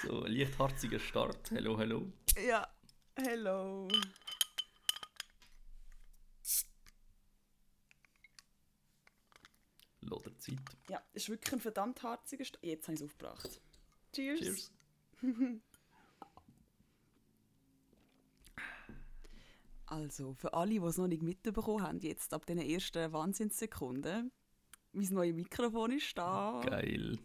So, ein leichtharziger Start. Hello, hello. Ja, hello. Loderzeit. Ja, ist wirklich ein verdammt harziger Start. Jetzt habe ich es aufgebracht. Cheers. Cheers. Also, für alle, die es noch nicht mitbekommen haben, jetzt ab den ersten Wahnsinnssekunden, mein neues Mikrofon ist da. Geil.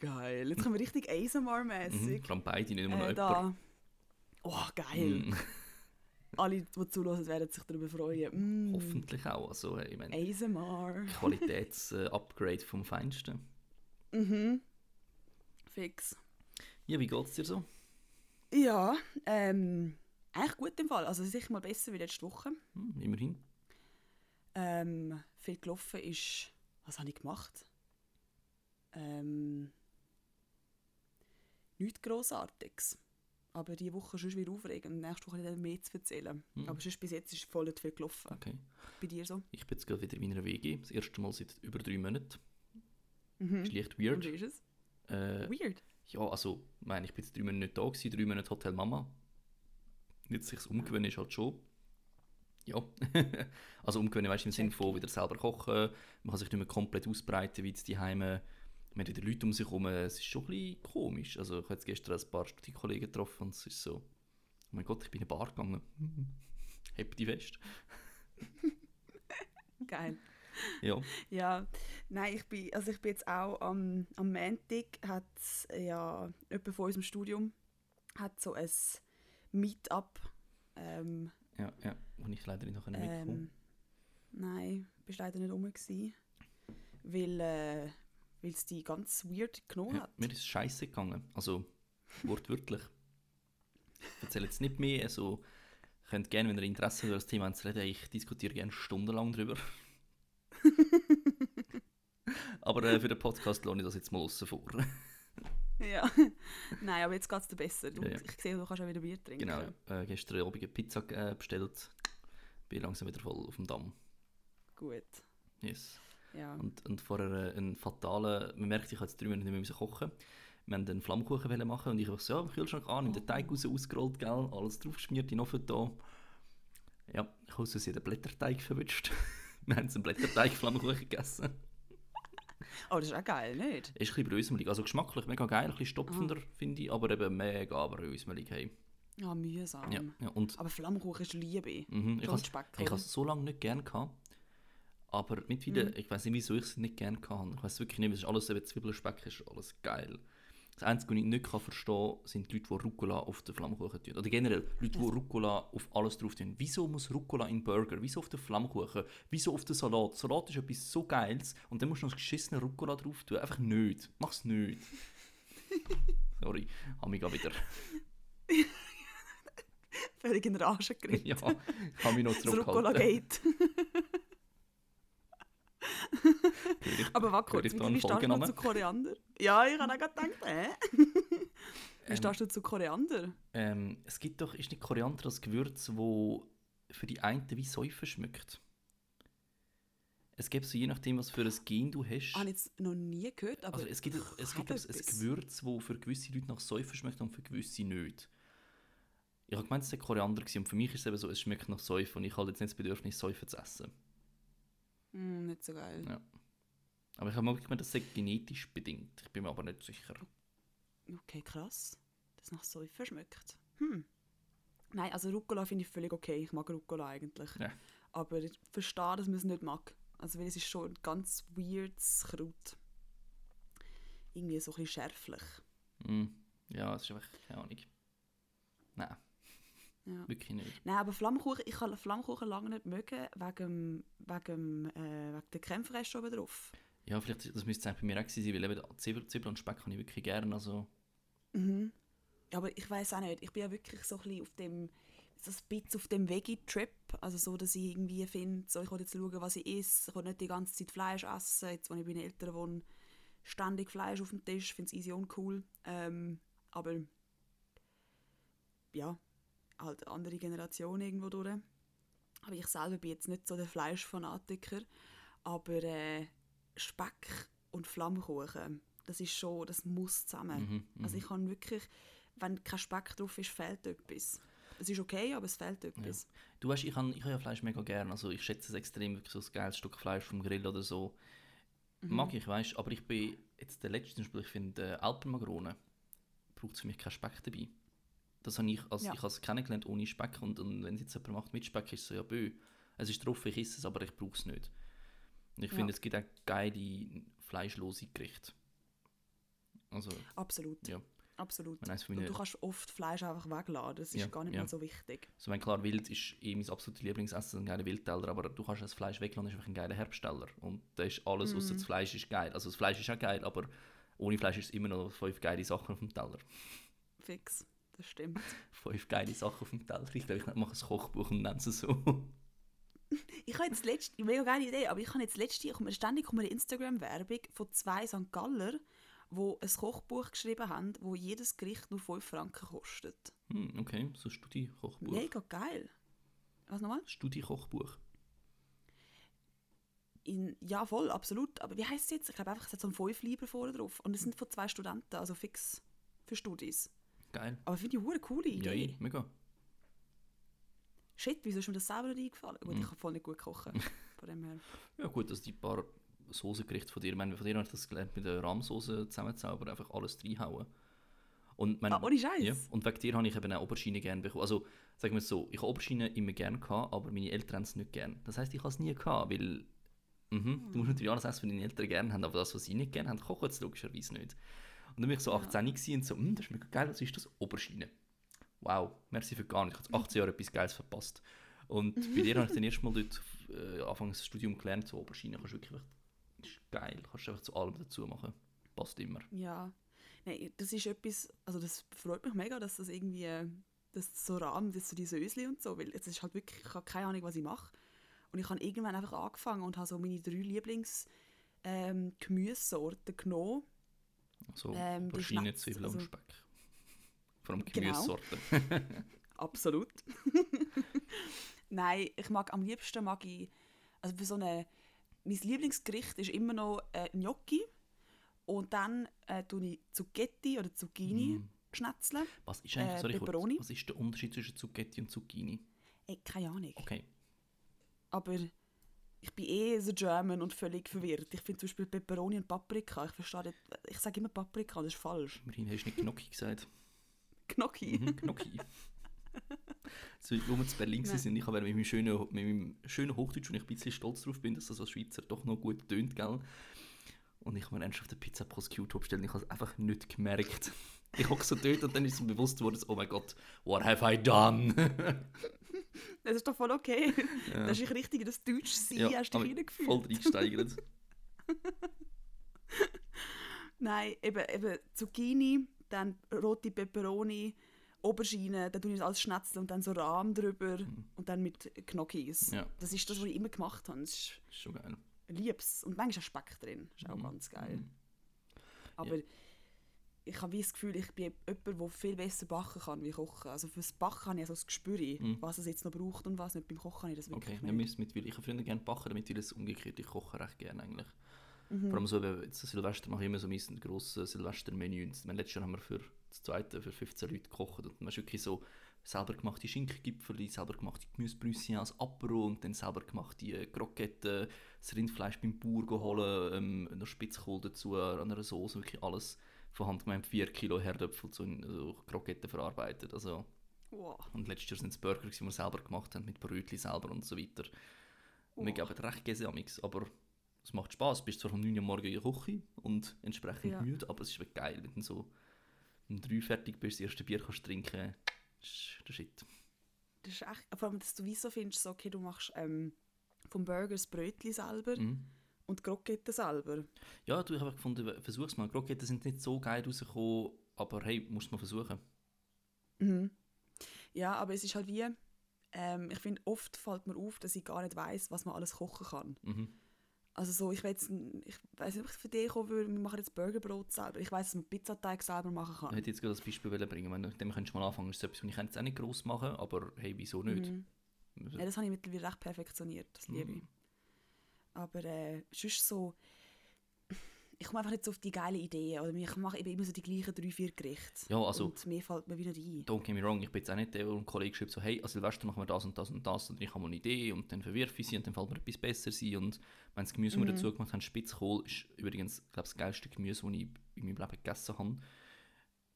Geil. Jetzt kommen wir richtig Mhm. ASMR-mäßig. Vor allem beide, nicht immer noch Äh, jemand. da. Oh, geil. Mm, Alle, die zuhören, werden sich darüber freuen. Mm. Hoffentlich auch. Also, ich meine, ASMR. Qualitäts-Upgrade vom Feinsten. Mhm. Fix. Ja, wie geht's dir so? Ja, ähm, eigentlich gut im Fall. Also sicher mal besser wie letzte Woche. Hm, immerhin. Ähm, viel gelaufen ist. Was habe ich gemacht? Ähm, nichts Grossartiges. Aber diese Woche ist schon wieder aufregend. Nächste Woche dann mehr zu erzählen. Hm. Aber sonst bis jetzt ist voll viel gelaufen. Okay. Bei dir so? Ich bin jetzt gerade wieder in meiner WG. Das erste Mal seit über drei Monaten. Mhm. Ist leicht Und weird. wie ist es? Äh, Weird. ja, also, ich meine, ich bin jetzt drei Monate nicht da gewesen, drei Monate Hotel Mama. Jetzt sich umgewöhnen ist halt schon. Ja. also umgewöhnen, weißt du, im Sinne von wieder selber kochen. Man kann sich nicht mehr komplett ausbreiten, wie jetzt die Heime. Man hat wieder Leute um sich herum. Es ist schon ein bisschen komisch. Also ich habe jetzt gestern ein paar Studiekollegen getroffen und es ist so, oh mein Gott, ich bin in eine Bar gegangen. Happy die fest. Geil. Ja. Ja, nein, ich bin, also ich bin jetzt auch am, am Montag, hat ja jemand von unserem Studium hat so ein Meetup. Ähm, Ja, ja. Und ich leider nicht ähm, nein, bist leider nicht rum gewesen, weil äh, weil es die ganz weird genommen Ja, hat. mir ist scheiße gegangen. Also, wortwörtlich. Ich erzähle jetzt nicht mehr. Also, ihr könnt gerne, wenn ihr Interesse über das Thema habt, reden, ich diskutiere gerne stundenlang drüber. aber äh, für den Podcast lohne ich das jetzt mal außen vor. Ja, nein, aber jetzt geht es dir besser. Du, Ja, ja. Ich sehe, du kannst auch wieder Bier trinken. genau. Äh, gestern Abend eine Pizza äh, bestellt. Bin langsam wieder voll auf dem Damm. Gut, Yes. Ja. Und, und vorher äh, einen fatalen, man merkt, ich habe jetzt drei Monate nicht mehr müssen kochen. Wir wollten einen Flammkuchen wollen machen und ich habe so, ja, im Kühlschrank an, in den Teig raus ausgerollt, gell, alles draufgeschmiert, in Ofen da. Ja, ich habe aus den Blätterteig verwünscht. Wir haben einen Blätterteig-Flammkuchen gegessen. Oh, das ist auch geil, nicht? Ist ein bisschen brösmelig, also geschmacklich mega geil, ein bisschen stopfender, finde ich, aber eben mega brösmelig. Hey. Ja, mühsam. Ja, ja, und Aber Flammkuchen ist Liebe. mhm, ich habe has so lange nicht gern gehabt. Aber mittlerweile, Mhm. ich weiß nicht, wieso ich es nicht gern hatte. Ich weiß wirklich nicht, es ist alles eben Zwiebelspeck, ist alles geil. Das Einzige, was ich nicht kann verstehen kann, sind die Leute, die Rucola auf den Flammkuchen tun. Oder generell, Leute, die Rucola auf alles drauf tun. Wieso muss Rucola in Burger? Wieso auf den Flammkuchen? Wieso auf den Salat? Salat ist etwas so Geiles und dann musst du noch das geschissene Rucola drauf tun. Einfach nicht. Mach's nicht. Sorry, gerade wieder. Völlig in Rage geredet. ja, ich habe mich noch das zurückgehalten. Rucola-Gate. Hör ich- Aber warte kurz, wie stehst du zu Koriander? Ja, ich habe auch gerade gedacht, hä? Wie stehst du zu Koriander? Ähm, es gibt doch, ist nicht Koriander das Gewürz, wo für die einen wie Säufe schmeckt? Es gibt so je nachdem, was für ein Gen du hast. Habe ich jetzt noch nie gehört, aber also es gibt, es gibt habe ein. Gewürz, wo für gewisse Leute nach Säufe schmeckt und für gewisse nicht. Ich habe gemeint, es sei Koriander gewesen, und für mich ist es eben so, es schmeckt nach Säufe und ich habe jetzt nicht das Bedürfnis, Säufe zu essen. Hm, nicht so geil. Ja. Aber ich habe mal gemeint, das sei genetisch bedingt. Ich bin mir aber nicht sicher. Okay, krass. Das nach Säufer schmeckt. Hm. Nein, also Rucola finde ich völlig okay. Ich mag Rucola eigentlich. Ja. Aber ich verstehe, dass man es nicht mag. Also weil es ist schon ein ganz weirdes Kraut. Irgendwie so ein bisschen schärflich. Mm. Ja, es ist einfach, keine Ahnung. Nein, Ja. wirklich nicht. Nein, aber Flammkuchen, ich kann Flammkuchen lange nicht mögen, wegen, wegen, äh, wegen der Creme fraiche oben drauf. Ja, vielleicht, das müsste es bei mir auch sein, weil eben Zwiebel, Zwiebel und Speck habe ich wirklich gerne. Also, Mhm. Aber ich weiß auch nicht. Ich bin ja wirklich so ein bisschen auf dem, so ein bisschen auf dem Veggie-Trip. Also so, dass ich irgendwie finde, so, ich will jetzt schauen, was ich esse. Ich will nicht die ganze Zeit Fleisch essen. Jetzt, wo ich bei den Eltern wohne, ständig Fleisch auf dem Tisch. Ich finde es easy und cool. Ähm, aber ja, halt andere Generation irgendwo durch. Aber ich selber bin jetzt nicht so der Fleischfanatiker. Aber äh, Speck und Flammkuchen, das ist schon, das muss zusammen. Mhm, Also mhm. ich kann wirklich, wenn kein Speck drauf ist, fehlt etwas. Es ist okay, aber es fehlt etwas. Du weißt, ich habe ich hab ja Fleisch mega gern. Also ich schätze es extrem, wirklich so ein geiles Stück Fleisch vom Grill oder so. Mhm. Mag ich, weißt aber ich bin jetzt der letzte, zum Beispiel, ich finde äh, Alpenmagrone braucht für mich keinen Speck dabei. Das habe ich, also Ja. ich habe es kennengelernt ohne Speck und, und wenn es jetzt jemand macht mit Speck, ist es so, ja bö, es ist drauf, ich esse es, aber ich brauche es nicht. Und ich Ja. finde, es gibt auch geile fleischlose Gerichte. Also, Absolut. ja, Absolut. meinen du kannst oft Fleisch einfach wegladen. Das ist Ja, gar nicht ja. mal so wichtig. So, wenn klar, Wild ist eh mein absolutes Lieblingsessen, ein geiler Wildteller, aber du kannst das Fleisch weglassen, das ist einfach ein geiler Herbstteller. Und da ist alles, außer Mhm. das Fleisch ist geil. Also das Fleisch ist auch geil, aber ohne Fleisch ist es immer noch fünf geile Sachen auf dem Teller. Fix. Das stimmt. Fünf geile Sachen auf dem Teller. Ich glaube, ich mache ein Kochbuch und nenne es so. Ich habe jetzt letzte, mega geile Idee, aber ich habe jetzt letzte, kommt mir ständig kommt eine Instagram-Werbung von zwei St. Galler, die ein Kochbuch geschrieben haben, wo jedes Gericht nur 5 Franken kostet. Hm, okay, so ein Studi-Kochbuch. Mega geil. Was nochmal? Studi-Kochbuch. In, ja, voll, absolut. Aber wie heißt es jetzt? Ich glaube einfach, es hat so ein 5 Lieber vorne drauf. Und es sind von zwei Studenten, also fix für Studis. Geil. Aber finde ich eine coole Ja, Idee. eh, mega. Shit, wieso ist mir das selber nicht eingefallen? Gut, Mhm. ich kann voll nicht gut kochen. Von dem her. Ja gut, dass die paar Soßengerichte von dir, ich meine, von dir habe ich das gelernt, mit der Rahmsoße zusammenzaubern, einfach alles reinhauen. Und mein, Ah, ohne Scheiß? Ja, und wegen dir habe ich eben auch Aubergine gerne bekommen. Also, sagen wir es so, ich habe Aubergine immer gerne gehabt, aber meine Eltern haben es nicht gerne. Das heisst, ich habe es nie gehabt, weil mhm, du musst natürlich alles essen, was deine Eltern gerne haben, aber das, was sie nicht gerne haben, kochen sie logischerweise nicht. Und dann war ich so Ja. 18 gewesen und so, «Hm, das ist mega geil, was ist das? Aubergine. Wow, merci für gar nichts. Ich habe 18 Jahre etwas Geiles verpasst. Und bei dir habe ich dann erst mal dort äh, Anfang des Studiums gelernt, so Aubergine kannst du wirklich, ist geil, kannst du einfach zu allem dazu machen. Passt immer. Ja. Nein, das ist etwas, also das freut mich mega, dass das irgendwie, äh, dass das so rahmt, dass so die Sösli und so, weil es ist halt wirklich, ich habe keine Ahnung, was ich mache. Und ich habe irgendwann einfach angefangen und habe so meine drei Lieblings ähm, Gemüsesorten genommen. So Ähm, die Aubergine, Schnetz, Zwiebeln also- und Speck. Vor allem Genau. Gemüsesorten. Absolut. Nein, ich mag am liebsten mag ich, also für so eine, mein Lieblingsgericht ist immer noch äh, Gnocchi und dann äh, tue ich Zucchetti oder Zucchini Mm. schnetzeln. Was ist eigentlich, Äh, sorry, kurz, Pepperoni? was ist der Unterschied zwischen Zucchetti und Zucchini? Ey, keine Ahnung. Okay. Aber ich bin eh so German und völlig verwirrt. Ich finde zum Beispiel Peperoni und Paprika. Ich verstehe nicht, ich sage immer Paprika, das ist falsch. Immerhin hast du nicht Gnocchi gesagt. Gnocchi. Mhm, Gnocchi. so, wo wir zu Berlin Nein. sind, ich habe mit meinem schönen, mit meinem schönen Hochdeutsch, und ich ein bisschen stolz drauf bin, dass das als Schweizer doch noch gut tönt, gell? Und ich habe mir ernsthaft eine Pizza Prosciutto bestellt und ich habe es einfach nicht gemerkt. Ich hocke so dort und dann ist mir bewusst geworden, oh mein Gott, what have I done? Das ist doch voll okay. Ja. Das ist richtig, das Deutsch sein, Ja, hast dich reingefühlt. Voll reinsteigert. Nein, eben, eben Zucchini, dann rote Peperoni, Aubergine, dann tue ich das alles schnetzeln und dann so Rahm drüber und dann mit Gnocchis. Mhm. Ja. Das ist das, was ich immer gemacht habe. Das ist schon geil. lieb's. Und manchmal ist auch Speck drin. Ist auch Mhm. ganz geil. Mhm. Aber ich habe das Gefühl, ich bin jemand, der viel besser backen kann wie kochen. Also fürs Backen habe ich so das Gespür, Mhm. was es jetzt noch braucht und was nicht. Beim Kochen habe ich das wirklich Okay, nicht. wir mit, ich habe früher gerne backen, damit ich das umgekehrt, ich koche recht gerne eigentlich. Mhm. Vor allem so, wenn jetzt Silvester mache ich immer so grosses Silvestermenü. Letztes Jahr haben wir für das zweite für 15 Leute gekocht und man ist wirklich so selber gemachte Schinkengipfel, selber gemachte Gemüsebrüsschen als Apero und dann selber gemachte äh, Kroketten, das Rindfleisch beim Bauer geholt, ähm, noch Spitzkohl dazu, an einer Soße, wirklich alles von Hand gemeint, 4 Kilo Herdöpfel zu so Kroketten verarbeitet. Also, Wow. und letztes Jahr sind es Burger, die wir selber gemacht haben, mit Brötchen selber und so weiter. Und wir Oh. geben recht Käse amix, aber es macht Spaß. Du bist zwar um 9 Uhr morgens in der Küche und entsprechend Ja. müde, aber es ist geil, wenn du so um 3 fertig bist, das erste Bier kannst trinken. Das ist der Shit. Das ist echt, vor allem, dass du wie so findest, so, okay, du machst ähm, vom Burger das Brötchen selber Mhm. Und die Kroketten selber. Ja, du, ich habe gefunden, versuch's mal. Kroketten sind nicht so geil rausgekommen, aber hey, musst mal versuchen. Mhm. Ja, aber es ist halt wie, ähm, ich finde, oft fällt mir auf, dass ich gar nicht weiß, was man alles kochen kann. Mhm. Also so, ich weiß ich weiß nicht, ob ich für dich kommen würde, wir machen jetzt Burgerbrot selber. Ich weiß, dass man Pizzateig selber machen Ich kann. hätte jetzt gerade das Beispiel bringen wenn du mit dem könntest du mal anfangen. Das ist etwas, was ich jetzt auch nicht gross machen aber hey, wieso nicht? Mhm. Ja, das habe ich mittlerweile recht perfektioniert, das liebe ich. Mhm. Aber äh, sonst so, ich komme einfach nicht so auf die geile Idee. Oder ich mache eben immer so die gleichen drei, vier Gerichte. Ja, also- Und mir fällt mir wieder ein. Don't get me wrong, ich bin jetzt auch nicht der, der einem Kollegen schreibt, so, hey, an Silvester machen wir das und das und das und ich habe mal eine Idee und dann verwirfe ich sie und dann fällt mir etwas besser sein und wenn das Gemüse, das wir dazu gemacht haben, Spitzkohl, ist übrigens, glaube das geilste Gemüse, das ich in meinem Leben gegessen habe.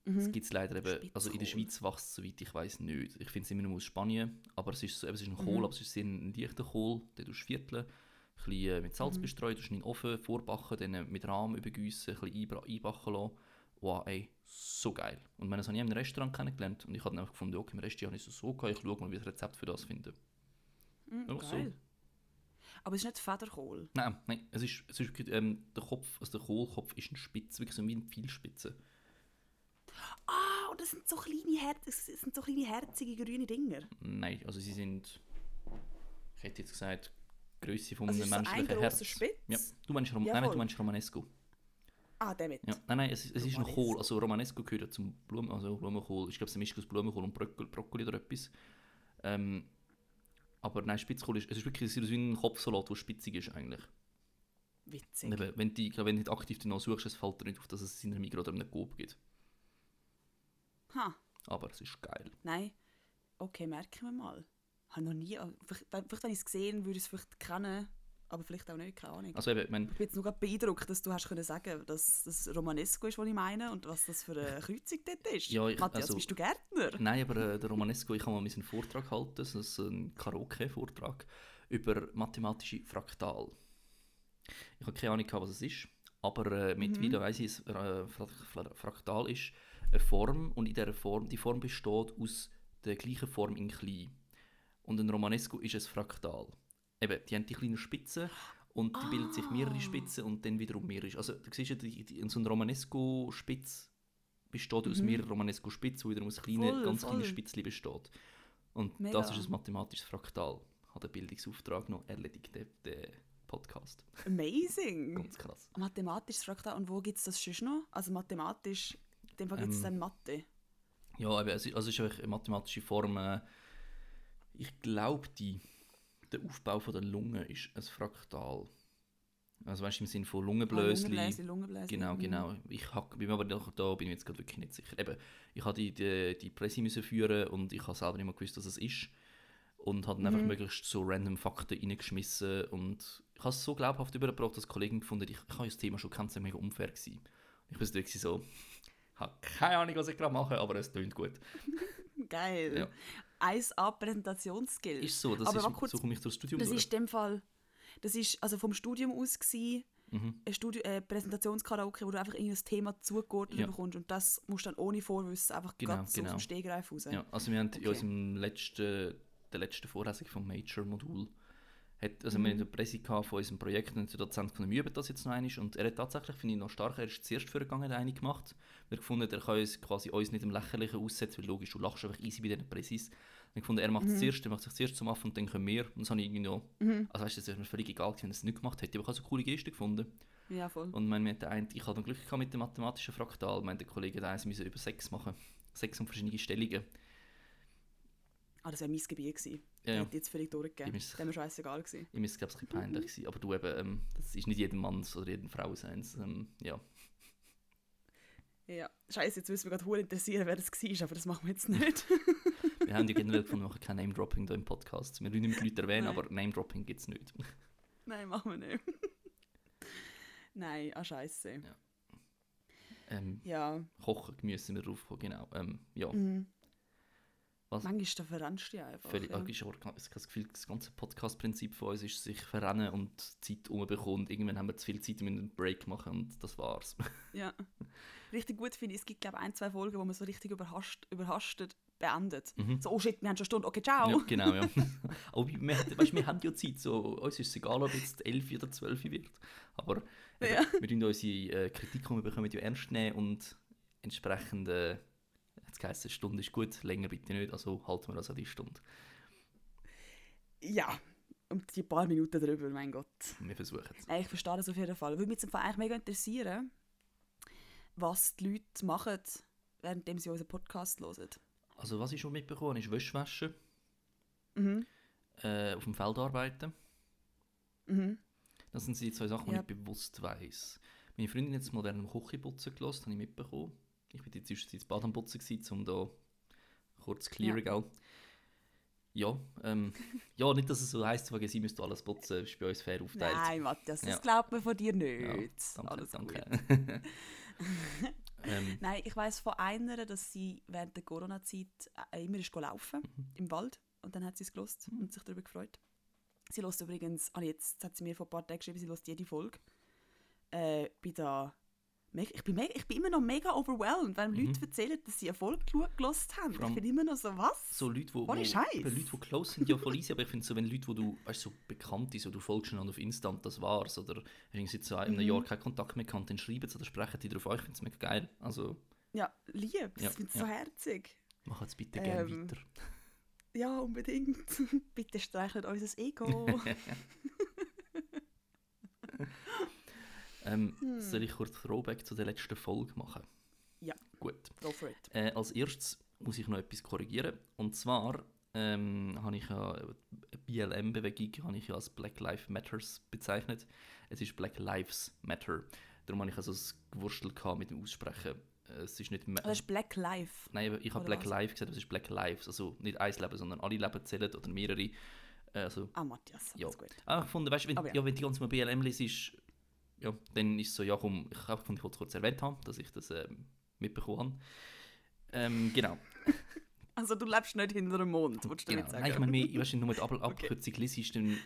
Das gibt es leider eben, also in der Spitzkohl. Schweiz wächst es, soweit ich weiß nicht. Ich finde es immer nur aus Spanien, aber es ist, so, eben, es ist ein Kohl, aber es ist ein leichter Kohl, den du vierteln, bisschen äh, mit Salz bestreuen, tust ihn in den Ofen vorbacken, dann äh, mit Rahm übergießen, ein bisschen einbacken lassen. Wow, ey, so geil. Und meine, das habe ich in einem Restaurant kennengelernt und ich habe dann einfach gefunden, okay, im Rest habe ich es so geil, ich schaue mal, wie ich ein Rezept für das finde. Mm, Ja, so. geil. Aber es ist nicht Federkohl. Nein, nein, es ist, es ist ähm, der Kopf, also der Kohlkopf ist ein Spitz, wirklich so wie eine Pfeilspitze. Ah, und das sind so kleine, Her das sind so kleine herzige grüne Dinger. Nein, also sie sind, ich hätte jetzt gesagt, Größe von Also einem so ein menschlichen grosser Herz. Spitz? Ja. Du meinst, Rom Ja, nein, nein, du meinst Romanesco. Ah, damit. Ja. Nein, nein, es, ist- es ist ein. Kohl. Also Romanesco gehört zum Blumen, also Blumenkohl. Ich glaube, es ist eine Mischung aus Blumenkohl und Brokkoli, Brokkoli oder etwas. Ähm, aber nein, Spitzkohl ist, es ist wirklich aus wie ein Kopfsalat, der spitzig ist eigentlich. Witzig. Eben, wenn, glaube, wenn du nicht aktiv danach suchst, es fällt dir nicht auf, dass es in einem Migros oder einem Coop gibt. Ha, Aber es ist geil. nein. Okay, merken wir mal. Habe noch nie, vielleicht, vielleicht wenn ich es gesehen würde ich es vielleicht kennen, aber vielleicht auch nicht, keine Ahnung. Also eben, ich meine, Ich bin jetzt nur gerade beeindruckt, dass du hast können sagen, dass das Romanesco ist, was ich meine und was das für eine Kreuzung dort ist. Ja, ich- Matthias, also- bist du Gärtner? Nein, aber äh, der Romanesco, ich habe mal einen Vortrag halten, das ist ein Karaoke-Vortrag über mathematische Fraktal. Ich habe keine Ahnung, was es ist, aber äh, mittlerweile weiss ich, es äh, Fra- Fra- Fraktal ist eine Form und in dieser Form, die Form besteht aus der gleichen Form in klein. Und ein Romanesco ist ein Fraktal. Eben, die haben die kleinen Spitzen und die bilden sich mehrere Spitzen und dann wiederum mehrere. Also du siehst ja, die, die, so ein Romanesco-Spitz besteht aus mehreren Romanesco-Spitzen, die wiederum aus kleinen, Voll, ganz kleinen voll. Spitzchen besteht. Und Mega. das ist ein mathematisches Fraktal. Hat der Bildungsauftrag noch erledigt, der, der Podcast. Amazing! Ganz krass. Mathematisches Fraktal. Und wo gibt es das sonst noch? Also mathematisch, in dem Fall gibt es Ähm, dann Mathe. Ja, also es ist einfach eine mathematische Form. Ich glaube, die, der Aufbau von der Lunge ist ein Fraktal. Also weißt du, im Sinne von Lungenblösli. Lungenbläschen, Lungenbläschen. Genau, mhm. genau. Ich hab, bin mir aber da, da bin ich jetzt gerade wirklich nicht sicher. Eben, ich habe die, die, die Presse müssen führen und ich habe selber nicht mehr gewusst, was es ist. Und habe dann Mhm. einfach möglichst so random Fakten reingeschmissen. Und ich habe es so glaubhaft übergebracht, dass Kollegen gefunden ich, ich habe das Thema schon kennt, es war mega unfair. Gewesen. Ich so wirklich so, ich habe keine Ahnung, was ich gerade mache, aber es klingt gut. Geil. Ja. 1A Präsentationsskill. Ist so, das Aber ist, kurz, so komme ich durchs Studium Das durch. ist in dem Fall, das ist also vom Studium aus gewesen, Mhm. ein Studio, äh, Präsentationskaraoke, wo du einfach irgendein Thema zugeordnet Ja. bekommst und das musst du dann ohne Vorwissen einfach Genau, ganz genau. aus dem Stegreif raus. Ja, also wir haben in Okay. unserem letzten, der letzten Vorlesung vom Major-Modul, hat, also Mhm. wir hatten eine Presse von unserem Projekt und der Dozent von wir üben das jetzt noch einmal und er hat tatsächlich, finde ich noch stark, er ist zuerst vorgegangen, eine gemacht. Wir gefunden, er kann uns quasi uns nicht im Lächerlichen aussetzen, weil logisch, du lachst einfach easy bei diesen. Wir haben gefunden, er Mhm. macht es zuerst, er macht sich zuerst zum Affen und dann können wir. Und das habe ich irgendwie noch, also weißt du, das ist mir völlig egal gewesen, wenn er es nicht gemacht hätte, aber ich habe so coole Geste gefunden. Ja, voll. Und mein, wir einen, ich hatte Glück gehabt mit dem mathematischen Fraktal. Mein der Kollege hat eins müssen über sechs machen. Sechs und verschiedene Stellungen. Ah, das wäre mein Gebiet gewesen. Ja, Ja. Hätte jetzt völlig durchgegeben. Das wäre mir scheißegal gewesen. Ich muss, glaube ich, ein bisschen peinlich sein. Aber du eben, ähm, das ist nicht jedem Manns oder jedem Frau seins. Ähm, ja. Ja. Scheiße, jetzt müssen wir gerade interessieren, wer das war, aber das machen wir jetzt nicht. Wir haben ja generell wir machen kein Name-Dropping hier im Podcast. Wir wollen nicht mit Leuten erwähnen, Nein. aber Name-Dropping gibt es nicht. Nein, machen wir nicht. Nein, ah scheiße. Ja. Ähm, Ja. Kochen, Gemüse sind wir drauf gekommen, genau. Ähm, ja, Mhm. Was? Manchmal verrennst du dich einfach. völlig, ja. ich habe das Gefühl, das ganze Podcast-Prinzip von uns ist, sich verrennen und Zeit umbekommen. Irgendwann haben wir zu viel Zeit, um einen Break machen und das war's. Ja. Richtig gut finde ich, es gibt glaube ein, zwei Folgen, wo man so richtig überhastet, überhastet beendet. Mhm. So, oh shit, wir haben schon eine Stunde, okay, ciao. Ja, genau, ja. Aber wir, weißt, wir haben ja Zeit, so, uns ist es egal, ob jetzt 11 oder 12 wird. Aber Ja. wir tun unsere äh, Kritik, die wir bekommen, ja ernst nehmen und entsprechend, äh, jetzt heisst eine Stunde ist gut, länger bitte nicht, also halten wir das an die Stunde. Ja, und die paar Minuten drüber, mein Gott. Wir versuchen es. Nein, ich verstehe das auf jeden Fall. Würde mich im Fall eigentlich mega interessieren, was die Leute machen, während sie unseren Podcast hören. Also was ich schon mitbekommen habe, ist Wäsche waschen, Mhm. äh, auf dem Feld arbeiten. Mhm. Das sind die zwei Sachen, die Ja. ich bewusst weiss. Meine Freundin hat jetzt modern Küchenputzen gelassen, habe ich mitbekommen. Jetzt zwischenzeit das Bad am Putzen, gewesen, um da kurz clear, Ja. gell? Ja, ähm, ja, nicht, dass es so heisst, wegen sie müsste alles putzen, ist bei uns fair aufgeteilt. Nein, Matthias, das Ja. glaubt man von dir Ja, nicht. danke, Alles danke. ähm, Nein, ich weiß von einer, dass sie während der Corona-Zeit äh, immer ist laufen Mhm. im Wald und dann hat sie es gelost und sich darüber gefreut. Sie lässt übrigens, ah, jetzt hat sie mir vor ein paar Tagen geschrieben, sie lässt jede Folge. Äh, bin da, ich, bin mega, ich bin immer noch mega overwhelmed, wenn Leute erzählen, dass sie eine Folge gelost haben. Mhm. Ich bin immer noch so, was? so Leute, wo, wo, Scheiß. eben Leute, die close sind, ja voll easy, aber ich finde so, wenn Leute, wo du, weißt, so bekannt ist, oder du folgst schon auf Insta und das war's, oder hast seit so einem Mhm. Jahr keinen Kontakt mehr gehabt, dann schreiben sie oder sprechen die darauf an, ich finde es mega geil. Also, Ja, lieb, Ja, ich finde es ja. so herzig. mach jetzt bitte gerne Ähm, weiter. Ja, unbedingt. Bitte streichelt unser Ego. Ähm, Hm. Soll ich kurz Throwback zu der letzten Folge machen? Ja. Gut. Go for it. Äh, als erstes muss ich noch etwas korrigieren. Und zwar ähm, habe ich ja die BLM-Bewegung habe ich ja als Black Lives Matters bezeichnet. Es ist Black Lives Matter. Darum habe ich also das Gewurstel mit dem Aussprechen. Äh, Es ist nicht Ma- Das ist Black Life. Nein, ich habe Black was? Lives gesagt, aber es ist Black Lives. Also nicht ein Leben, sondern alle Leben zählen oder mehrere. Äh, Also, Ah, Matthias, ja. gut. Ah, ich fand, weißt, wenn, Aber ja. ja. wenn die ganze Mal BLM liest, ja, dann ist es so, ja komm, ich habe gefunden, ich wollte es kurz erwähnt haben, dass ich das ähm, mitbekommen habe. Ähm, genau. Also du lebst nicht hinter dem Mond, würdest du genau. damit sagen? Nein, ich meine, mehr- weißt, wenn du nur die Ab Abkürzung liest, dann,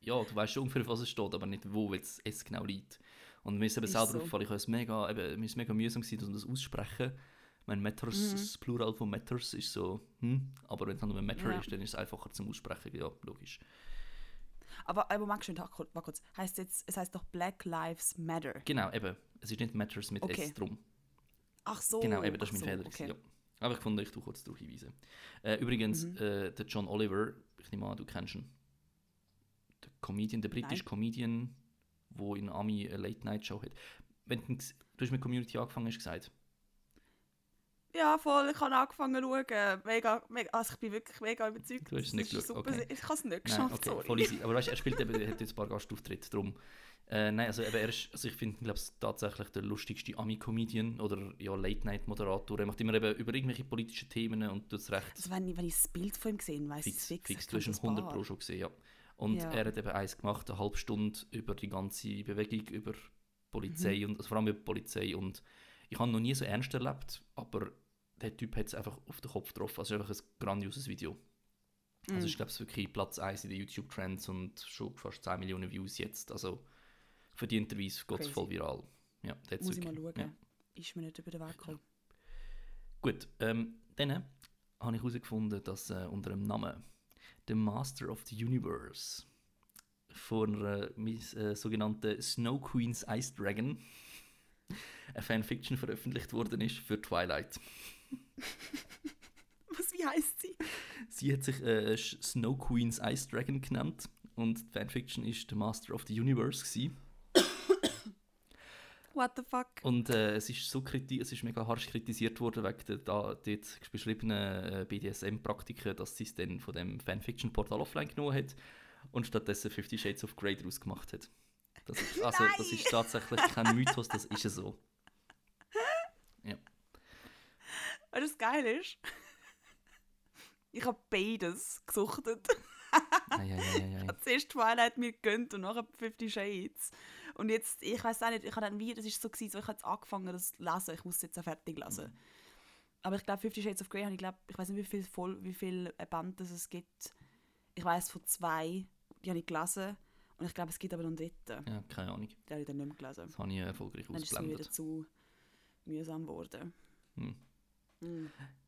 ja, du weißt schon ungefähr, auf was es steht, aber nicht, wo jetzt es genau liegt. Und mir ist eben selber so. aufgefallen, ich habe es mega, eben, mir ist mega mühsam gewesen, um das aussprechen. Mein Matters, Mhm. das Plural von Matters ist so, hm, aber wenn es nur ein Matter Ja. ist, dann ist es einfacher zum Aussprechen, ja, logisch. Aber, aber Max, schön, warte kurz. Heißt jetzt, es heißt doch Black Lives Matter. Genau, eben, es ist nicht Matters mit Okay. S drum. Ach so. Genau, eben, das war mein so, Fehler. Okay. Ja. Aber ich fand, ich tue kurz darauf hinweisen. Äh, übrigens, Mhm. äh, der John Oliver, ich nehme an, du kennst ihn. Der Comedian, der britische. Comedian, der in Ami eine Late-Night-Show hat. Wenn du, du hast mit Community angefangen, hast gesagt. Ja, voll. Ich habe angefangen zu schauen. Mega, mega, also ich bin wirklich mega überzeugt. Du hast es nicht geschaut, super. okay. Ich habe es nicht Nein, geschafft, okay, sorry. voll easy. Aber weißt, er spielt eben, er hat jetzt ein paar Gastauftritte, drum. Äh, nein, also, eben, er ist, also ich finde, glaube tatsächlich der lustigste Ami-Comedian oder ja, Late-Night-Moderator. Er macht immer eben über irgendwelche politischen Themen und tut es recht Also wenn, ich- wenn ich das Bild von ihm gesehen weiß ich fix, es fix. fix. Du hast ihn das 100 Paar. Pro schon gesehen, ja. Und Ja. er hat eben eins gemacht, eine halbe Stunde über die ganze Bewegung, über Polizei Mhm. und also vor allem über Polizei. Und ich habe noch nie so ernst erlebt, aber der Typ hat es einfach auf den Kopf getroffen. Also einfach ein grandioses Video. Also Mhm. ich glaube, es wirklich Platz 1 in den YouTube-Trends und schon fast 10 Millionen Views jetzt. Also verdienterweise geht es voll viral. Ja, hat's Muss ich mal wirklich- schauen. Ja. Ist mir nicht über den Weg gekommen. Gut, ähm, dann habe ich herausgefunden, dass äh, unter dem Namen The Master of the Universe von einer mis- äh, sogenannten Snow Queen's Ice Dragon eine Fanfiction veröffentlicht worden ist für Twilight. Was, wie heisst sie? Sie hat sich äh, Snow Queen's Ice Dragon genannt und die Fanfiction ist The Master of the Universe gewesen. What the fuck? Und äh, es ist so kriti es ist mega harsch kritisiert worden wegen der da, dort beschriebenen äh, BDSM-Praktiken, dass sie es dann von dem Fanfiction-Portal offline genommen hat und stattdessen Fifty Shades of Grey daraus gemacht hat. Das ist, also, das Nein! ist tatsächlich kein Mythos, das ist so. Weißt du, was geil ist? Ich habe beides gesuchtet. Ei, ei, ei, habe zuerst Twilight mir gegönnt und nachher Fifty Shades. Und jetzt, ich weiß auch nicht, ich habe dann wie, das ist so gewesen, so, ich habe jetzt angefangen, das zu lesen, ich muss es jetzt auch fertig lesen. Aber ich glaube, Fifty Shades of Grey habe ich, glaube, ich weiß nicht, wie viel voll, wie viel Band es gibt. Ich weiß von zwei, die habe ich gelesen. Und ich glaube, es gibt aber noch einen dritten. Ja, keine Ahnung. Den habe ich dann nicht mehr gelesen. Das habe ich erfolgreich Dann ist es mir wieder ausgeblendet. zu mühsam geworden. Hm. Mm.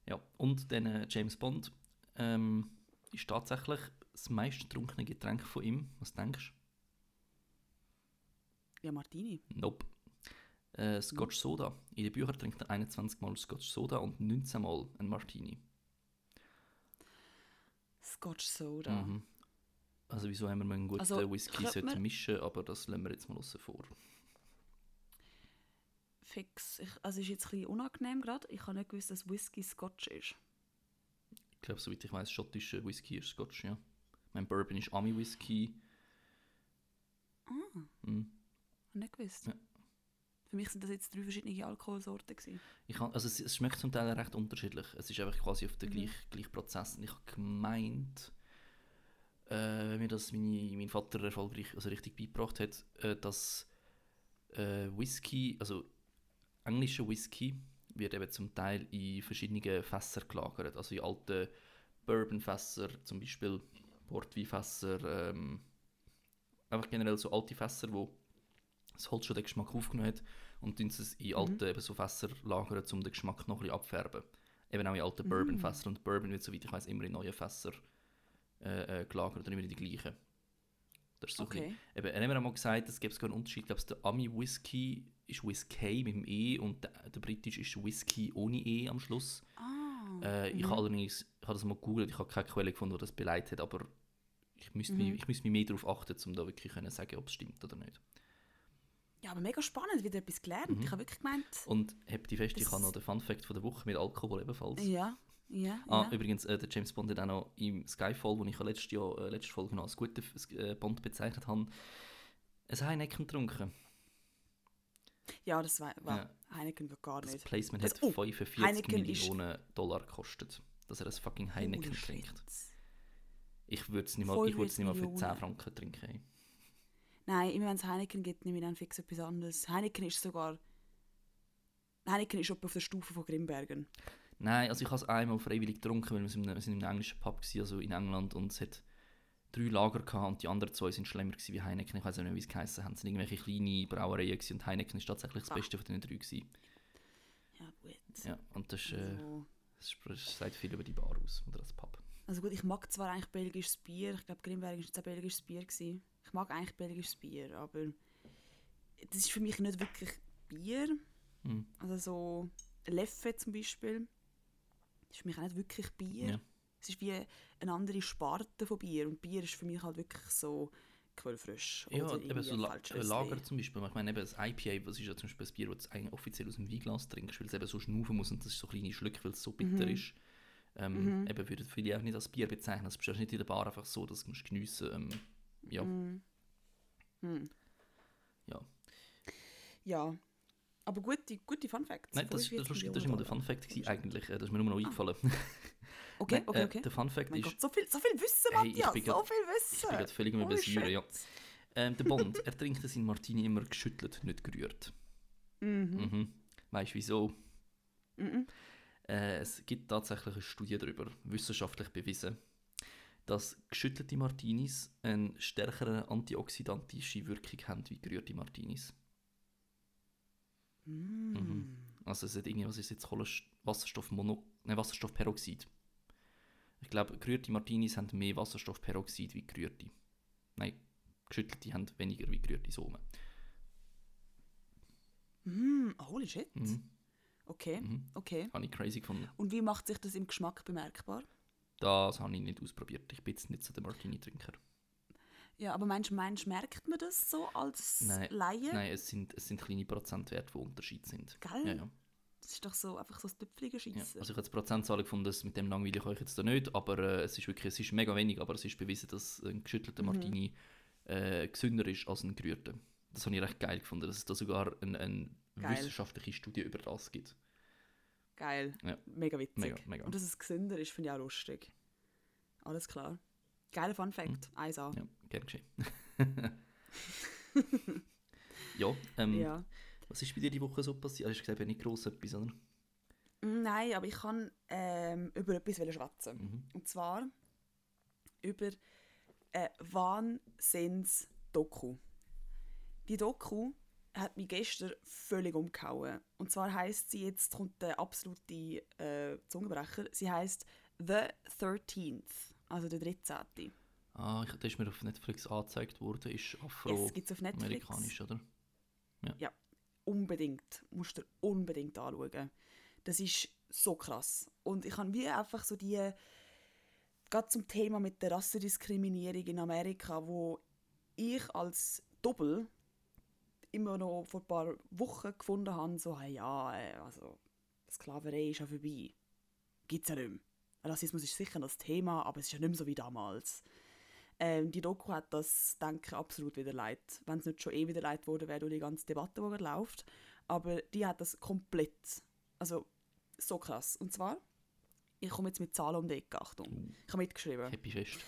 Ja, und dann äh, James Bond ähm, ist tatsächlich das meist getrunkene Getränk von ihm. Was denkst Ja, Martini. du? Nope. Äh, Scotch Soda. In den Büchern trinkt er 21 Mal Scotch Soda und 19 Mal ein Martini. Scotch Soda. Mhm. Also wieso haben wir einen guten Also, Whisky mischen, aber das lassen wir jetzt mal außen vor. Fix. Ich, also ist jetzt ein bisschen unangenehm gerade. Ich habe nicht gewusst, dass Whisky Scotch ist. Ich glaube, soweit ich weiß, schottischer Whisky ist Scotch, ja. Mein Bourbon ist Ami-Whisky. Ah, Mhm. habe nicht gewusst. Ja. Für mich sind das jetzt drei verschiedene Alkoholsorten gewesen. Ich kann, also es, es schmeckt zum Teil recht unterschiedlich. Es ist einfach quasi auf den Mhm. gleichen gleich Prozess. Und ich habe gemeint, äh, wenn mir das meine, mein Vater erfolgreich, also richtig beigebracht hat, äh, dass äh, Whisky, also englischer Whisky, wird eben zum Teil in verschiedenen Fässer gelagert. Also in alten Bourbonfässer, zum Beispiel Portweinfässer, ähm, einfach generell so alte Fässer, wo das Holz schon den Geschmack aufgenommen hat und tun es in alte eben so Fässer lagern, um den Geschmack noch ein bisschen abfärben. Eben auch in alten Bourbonfässer und Bourbon wird, soweit ich weiß, immer in neuen Fässer äh, äh, gelagert oder immer in die gleichen. Das ist so ein Okay. bisschen- Eben, er hat mir auch mal gesagt, es gibt sogar einen Unterschied. Ich glaube, der Ami-Whisky ist Whisky mit dem E und der, der britische ist Whisky ohne E am Schluss. Ah. Äh, Ich habe allerdings ich habe das mal gegoogelt, ich habe keine Quelle gefunden, die das beleidigt hat, aber ich müsste, mich, ich müsste mich mehr darauf achten, um da wirklich können sagen ob es stimmt oder nicht. Ja, aber mega spannend, wieder etwas gelernt. Mhm. Ich habe wirklich gemeint, Und habt die fest, ich habe noch den Fun-Fact von der Woche mit Alkohol ebenfalls. ja, ja, Ah, ja. übrigens, äh, der James Bond hat auch noch im Skyfall, wo ich ja letztes Jahr, äh, letzte Folge noch als guten äh, Bond bezeichnet habe, ein Heineken getrunken. Ja, das war, war Ja. Heineken geht gar Das nicht. Placement Das- hat oh, 45 Heineken Millionen Dollar gekostet, dass er ein fucking Heineken Holy shit. trinkt. Ich würde es nicht mal, ich würde es nicht mal für 10 Millionen. Franken trinken. ey. Nein, immer wenn es Heineken gibt, nehme ich dann fix etwas anderes. Heineken ist sogar... Heineken ist auf der Stufe von Grimbergen. Nein, also ich habe es einmal freiwillig getrunken, weil wir sind in einem, wir sind in einem englischen Pub waren, also in England, und es hat drei Lager gehabt und die anderen zwei sind schlimmer gewesen wie Heineken. Ich weiß nicht wie es geheißen haben. Es sind irgendwelche kleine Brauereien gewesen und Heineken ist tatsächlich das. Beste von den drei gewesen. Ja, gut. Ja, und das, äh, Also, das, sagt viel über die Bar aus oder das Pub. also gut, ich mag zwar eigentlich belgisches Bier. Ich glaube, Grimbergen war jetzt auch belgisches Bier. Gewesen. Ich mag eigentlich belgisches Bier, aber... Das ist für mich nicht wirklich Bier. Hm. Also so Leffe zum Beispiel. Das ist für mich auch nicht wirklich Bier. Ja. Es ist wie eine andere Sparte von Bier. Und Bier ist für mich halt wirklich so quellfrisch. Ja, eben so ein La Lager zum Beispiel. Ich meine, eben das IPA, was ist ja zum Beispiel ein Bier, das du eigentlich offiziell aus dem Weinglas trinkst, weil es eben so schnaufen muss und das ist so kleine Schlücke, weil es so bitter Mhm. ist. Ähm, Eben würden viele auch nicht als Bier bezeichnen. Das bestellst nicht in der Bar einfach so, dass du musst geniessen ähm, Ja, Mm. Hm. ja. Ja. Aber gute, gute Fun Facts. Nein, das, das, 45 ist lustig, das Millionen war immer der. Fun Fact gewesen, eigentlich. Äh, Das ist mir nur noch eingefallen. Okay, Nein, okay, äh, okay. Der Fun Fact mein ist, Gott, so viel, so viel Wissen, Hey, ich Matthias. so grad- viel Wissen. ich bin gerade völlig Übersäuren, shit. ja. Ähm, der Bond, er trinkt seinen Martini immer geschüttelt, nicht gerührt. Mhm. Mhm. Weißt du wieso? Mhm. Äh, es gibt tatsächlich eine Studie darüber, wissenschaftlich bewiesen, dass geschüttelte Martinis eine stärkere antioxidantische Wirkung haben wie gerührte Martinis. Mm. Also es hat irgendwie, was ist jetzt, Kohlenst- Wasserstoffmono nein, Wasserstoffperoxid. Ich glaube, gerührte Martinis haben mehr Wasserstoffperoxid wie gerührte. Nein, geschüttelte haben weniger wie gerührte Somen. Mm. Holy shit. Mhm. Okay, Mhm. okay. Habe ich crazy gefunden. Und wie macht sich das im Geschmack bemerkbar? Das habe ich nicht ausprobiert. Ich bin jetzt nicht so der Martini-Trinker. Ja, aber meinst, meinst merkt man das so als Nein, Laie? Nein, es sind, es sind kleine Prozentwerte, die Unterschied sind. Gell? Ja, ja. Das ist doch so einfach so das Tüpfelige Ja, schießen. also ich habe die Prozentzahl gefunden, das mit dem langweile ich jetzt da nicht, aber äh, es ist wirklich, es ist mega wenig, aber es ist bewiesen, dass ein geschüttelter Mhm. Martini äh, gesünder ist als ein gerührter. Das habe ich recht geil gefunden, dass es da sogar eine ein wissenschaftliche Studie über das gibt. Geil. Ja. Mega witzig. Mega, mega. Und dass es gesünder ist, finde ich auch lustig. Alles klar. Geiler Fun Fact. 1A. Ja, gern geschehen. ja, ähm, Ja. Was ist bei dir die Woche so passiert? Also, ich gesagt, nicht gross etwas, oder? Nein, aber ich kann ähm, über etwas schwätzen. Mhm. Und zwar über eine Wahnsinns-Doku. Die Doku hat mich gestern völlig umgehauen. Und zwar heißt sie, jetzt kommt der absolute äh, Zungenbrecher, sie heißt The 13th, also der 13. Ah, ich, das ist mir auf Netflix angezeigt worden, ist Yes, gibt es auf Netflix. afroamerikanisch, oder? Unbedingt, musst du unbedingt anschauen. Das ist so krass. Und ich habe wie einfach so die, gerade zum Thema mit der Rassendiskriminierung in Amerika, wo ich als Doppel immer noch vor ein paar Wochen gefunden habe, so, hey, ja, äh, also Sklaverei ist ja vorbei. Gibt es ja nicht mehr. Rassismus ist sicher das Thema, aber es ist ja nicht mehr so wie damals. Ähm, die Doku hat das, denke ich, absolut wieder leid. Wenn es nicht schon eh wieder leid worden wäre durch die ganze Debatte, die gerade läuft. Aber die hat das komplett, also so krass. Und zwar, ich komme jetzt mit Zahlen um die Ecke, Achtung. Ich habe mitgeschrieben. Happy Fest.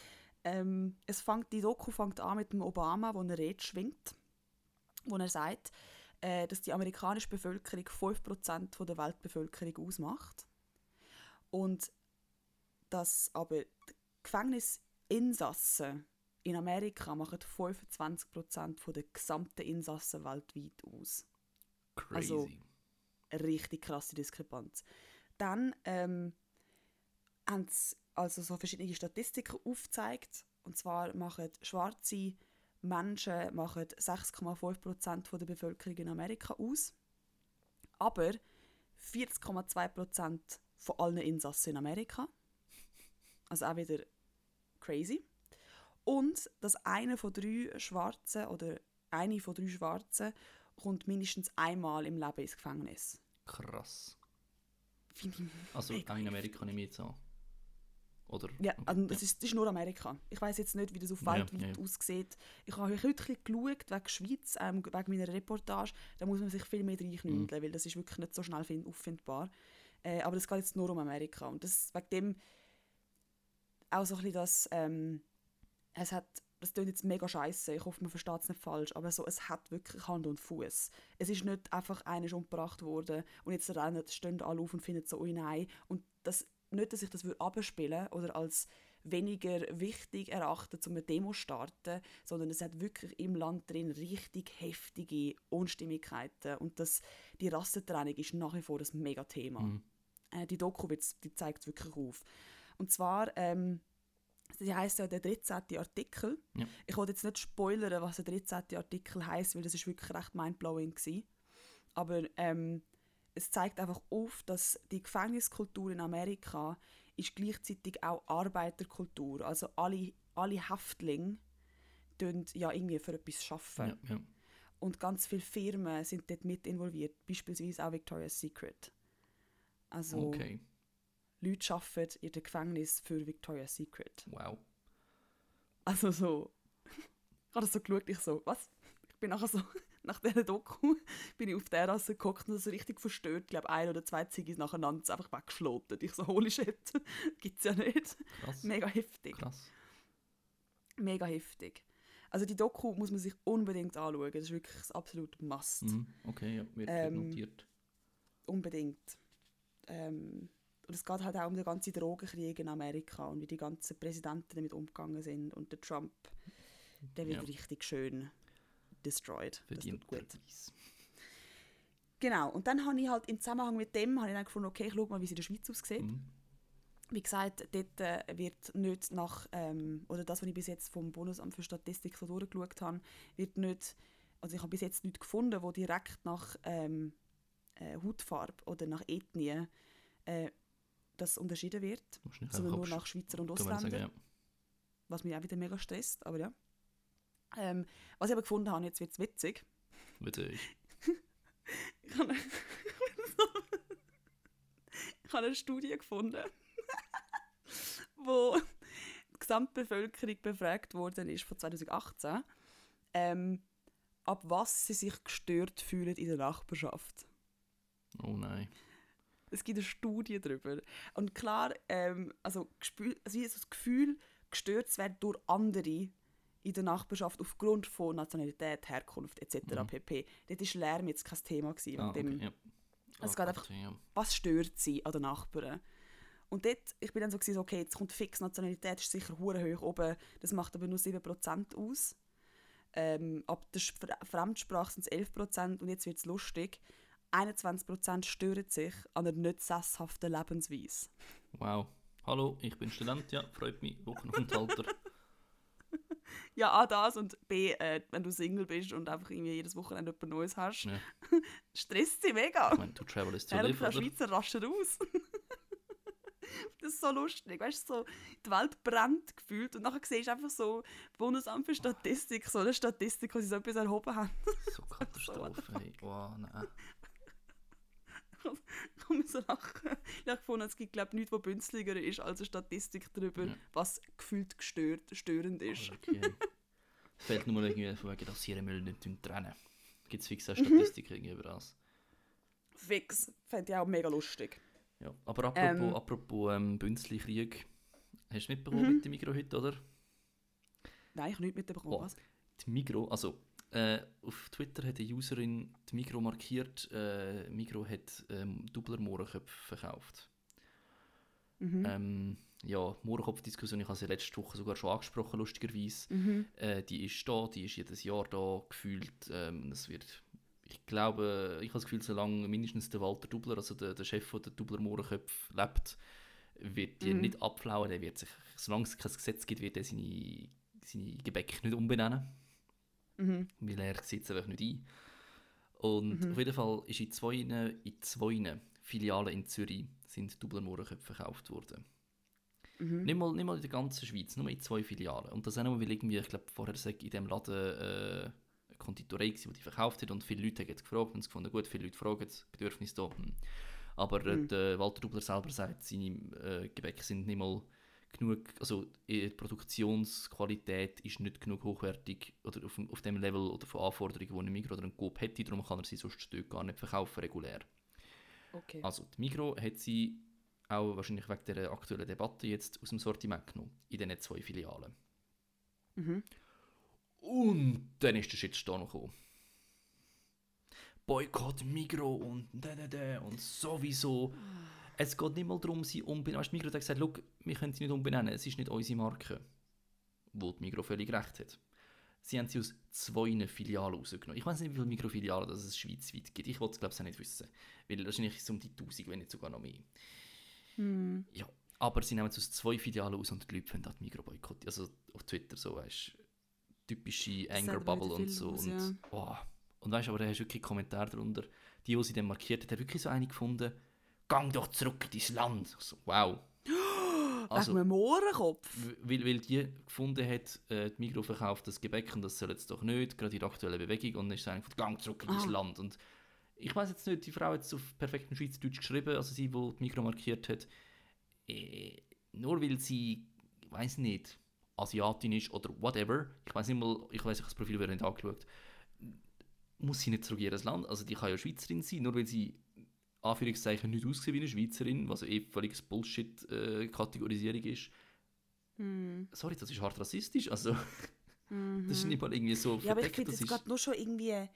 Ähm, es fängt, die Doku fängt an mit dem Obama, wo eine Rede schwingt, wo er sagt, äh, dass die amerikanische Bevölkerung 5% von der Weltbevölkerung ausmacht und dass aber die Gefängnisinsassen in Amerika machen 25% von der gesamten Insassen weltweit aus. Crazy. Also- Eine richtig krasse Diskrepanz. Dann ähm, haben sie also so verschiedene Statistiken aufgezeigt. Und zwar machen schwarze Menschen machen 6,5% von der Bevölkerung in Amerika aus. Aber 40,2% von allen Insassen in Amerika. Also auch wieder crazy. Und dass einer von drei Schwarzen oder eine von drei Schwarzen kommt mindestens einmal im Leben ins Gefängnis. Krass. Also auch in Amerika nehme ich jetzt an. Oder? Ja, also das, ist, das ist nur Amerika. Ich weiß jetzt nicht, wie das auf weltweit ja, ja. aussieht. Ich habe heute ein bisschen geschaut, wegen Schweiz, ähm, wegen meiner Reportage. Da muss man sich viel mehr reinknüdeln, Mhm. weil das ist wirklich nicht so schnell find, auffindbar. Äh, aber das geht jetzt nur um Amerika. Und das wegen dem auch so ein bisschen das, ähm, es hat, das klingt jetzt mega scheiße. ich hoffe, man versteht es nicht falsch, aber so, es hat wirklich Hand und Fuß. Es ist nicht einfach einer umgebracht worden und jetzt rennen, stehen alle auf und finden so, oh nein. Und das, nicht, dass ich das würde abspielen oder als weniger wichtig erachten, um eine Demo zu starten, sondern es hat wirklich im Land drin richtig heftige Unstimmigkeiten und das, die Rassentrennung ist nach wie vor ein mega Thema. Mhm. Äh, die Doku die zeigt es wirklich auf. Und zwar, ähm, die heisst ja der 13. Artikel. Ja. Ich wollte jetzt nicht spoilern, was der 13. Artikel heißt, weil das ist wirklich recht mindblowing war. Aber ähm, es zeigt einfach auf, dass die Gefängniskultur in Amerika ist gleichzeitig auch Arbeiterkultur. Also alle, alle Häftlinge tun ja irgendwie für etwas arbeiten. Ja, ja. Und ganz viele Firmen sind dort mit involviert, beispielsweise auch Victoria's Secret. Also Okay. Leute arbeiten in dem Gefängnis für Victoria's Secret. Wow. Also so, ich habe das so geschaut, ich so, was? Ich bin nachher so, nach dieser Doku, bin ich auf der Terrasse geguckt und so richtig verstört, ich glaube ein oder zwei Ziggis nacheinander einfach weggeschloten. Ich so, holy shit, gibt's ja nicht. Krass. Mega heftig, Krass. mega heftig. Also die Doku muss man sich unbedingt anschauen, das ist wirklich das absolute Must. Mhm. Okay, ja, wird, Ähm, notiert. Unbedingt. Ähm, und es geht halt auch um den ganzen Drogenkrieg in Amerika und wie die ganzen Präsidenten damit umgegangen sind. Und der Trump, der wird Ja. richtig schön destroyed. Das Verdient tut gut. Genau, und dann habe ich halt im Zusammenhang mit dem habe ich dann gefunden, okay, ich schaue mal, wie es in der Schweiz aussieht. Mhm. Wie gesagt, dort äh, wird nicht nach, ähm, oder das, was ich bis jetzt vom Bundesamt für Statistik so durchgeschaut habe, wird nicht, also ich habe bis jetzt nichts gefunden, wo direkt nach ähm, äh, Hautfarbe oder nach Ethnie äh, das unterschieden wird, sondern nur nach Schweizer und Ausländern, sagen, ja. was mich auch wieder mega stresst, aber ja. Ähm, was ich aber gefunden habe, jetzt wird es witzig, Witzig. ich habe eine, ich habe eine Studie gefunden, wo die Gesamtbevölkerung befragt worden ist von 2018, ähm, ab was sie sich gestört fühlen in der Nachbarschaft. Oh nein. Es gibt eine Studie darüber. Und klar, ähm, also, also das Gefühl, gestört zu werden durch andere in der Nachbarschaft aufgrund von Nationalität, Herkunft etc. Mhm. pp. Dort war Lärm jetzt kein Thema. Gewesen, Ah, wegen dem, okay, ja. Es Oh geht einfach- Gott, ja. was stört sie an den Nachbarn. Und dort, ich bin dann so, gewesen, okay, jetzt kommt fix Nationalität, ist sicher hure hoch oben, das macht aber nur 7% aus. Ähm, ab der Spr Fremdsprache sind es 11% und jetzt wird es lustig. 21% stören sich an einer nicht sesshaften Lebensweise. Wow. Hallo, ich bin Student, ja, freut mich. Wochenaufenthalter. Ja, A, das und B, äh, wenn du Single bist und einfach irgendwie jedes Wochenende etwas Neues hast, ja. stresst sie mega. Ich meine, to travel is to Ja, live, der oder? Schweizer raschen aus. das ist so lustig. Weißt du, so, die Welt brennt gefühlt und nachher siehst du einfach so Bundesamt für Statistik, so eine Statistik, wo sie so etwas erhoben haben. So Katastrophe, hey. Wow, nein. So lachen. Ich habe gefunden, es gibt glaube ich nichts, was bünzliger ist als eine Statistik darüber, Ja. was gefühlt gestört, störend ist. Okay. Es fehlt nur irgendwie von wegen, dass sie ihren Müll nicht trennen. Gibt es fix eine Statistik irgendwie über das? fix. Fände ich auch mega lustig. Ja, aber apropos, Ähm. apropos ähm, Bünzli-Krieg, hast du mitbekommen Mhm. mit dem Migro heute, oder? Nein, ich habe nichts mitbekommen. Oh. Was? Die Migro, also äh, auf Twitter hat eine Userin die Migro markiert, äh, Migro hat ähm, Doubler Mohrenköpfe verkauft. Mhm. Ähm, ja, Mohrenkopf-Diskussion, ich habe sie letzte Woche sogar schon angesprochen, lustigerweise. Mhm. Äh, die ist da, die ist jedes Jahr da, gefühlt. Ähm, das wird, ich glaube, ich habe das Gefühl, solange mindestens der Walter Dubler, also der, der Chef von der Dubler Mohrenköpfe, lebt, wird die Mhm. nicht abflauen. Der wird sich, solange es kein Gesetz gibt, wird er seine, seine Gebäck nicht umbenennen. Mhm. er sieht es einfach nicht ein. Und Mhm. auf jeden Fall ist in zwei, in zwei Filialen in Zürich sind Dubler Mohrenköpfe verkauft worden. Mhm. Nicht, mal, nicht mal in der ganzen Schweiz, nur in zwei Filialen. Und das auch nur, weil irgendwie, ich glaube, vorher sagt, in diesem Laden äh, eine Konditorei war, die die verkauft hat und viele Leute haben gefragt und sie gefunden, gut, viele Leute fragen, das Bedürfnis da. Hm. Aber äh, Mhm. der Walter Dubler selber sagt, seine äh, Gebäcke sind nicht mal genug, also die Produktionsqualität ist nicht genug hochwertig oder auf, dem- auf dem Level oder von Anforderungen, die ein Migro oder ein Coop hätte, darum kann er sie sonst dort gar nicht verkaufen, regulär. Okay. Also, die Migro hat sie auch wahrscheinlich wegen der aktuellen Debatte jetzt aus dem Sortiment genommen, in diesen zwei Filialen. Mhm. Und dann ist der Shitstorm gekommen. Boykott Migro und da, da, da und sowieso. Es geht nicht mal darum, sie umbenennen. Weißt, du, Migro hat gesagt, «Schau, wir können sie nicht umbenennen, es ist nicht unsere Marke. Wo die Migro völlig recht hat. Sie haben sie aus zwei Filialen rausgenommen. Ich weiß nicht, wie viele Mikrofilialen das es schweizweit gibt. Ich wollte es, glaube ich, auch nicht wissen. Weil wahrscheinlich ist es um die 1000, wenn nicht sogar noch mehr. Mhm. Ja, aber sie nehmen es aus zwei Filialen aus und die Leute finden die Migro boykott. Also auf Twitter so, weißt typische Das Anger sagt Bubble wieder und so. aus, und, ja. oh. und weißt aber da hast du wirklich Kommentare darunter. Die, die sie dann markiert hat, hat wirklich so eine gefunden, gang doch zurück in dein Land. Ich So, wow. Also, Wegen einem Mohrenkopf. w- weil, weil die gefunden hat, äh, die Migro verkauft das Gebäck und das soll jetzt doch nicht, gerade in der aktuellen Bewegung. Und dann ist sie einfach, gang zurück in dein Ah. Land. Und ich weiß jetzt nicht, die Frau hat es auf perfektem Schweizerdeutsch geschrieben, also sie, die die Migro markiert hat. Äh, nur weil sie, ich weiß nicht, Asiatin ist oder whatever, ich weiß nicht mal, ich weiß, ich habe das Profil wieder nicht angeschaut, muss sie nicht zurück in ihr Land. Also die kann ja Schweizerin sein, nur weil sie Anführungszeichen nicht aussieht wie eine Schweizerin, was eh völliges Bullshit-Kategorisierung ist. Mhm. Sorry, das ist hart rassistisch. Also, Mhm. das ist nicht mal irgendwie so Ja, aber ich verdeckt. finde das es ist, gerade nur schon irgendwie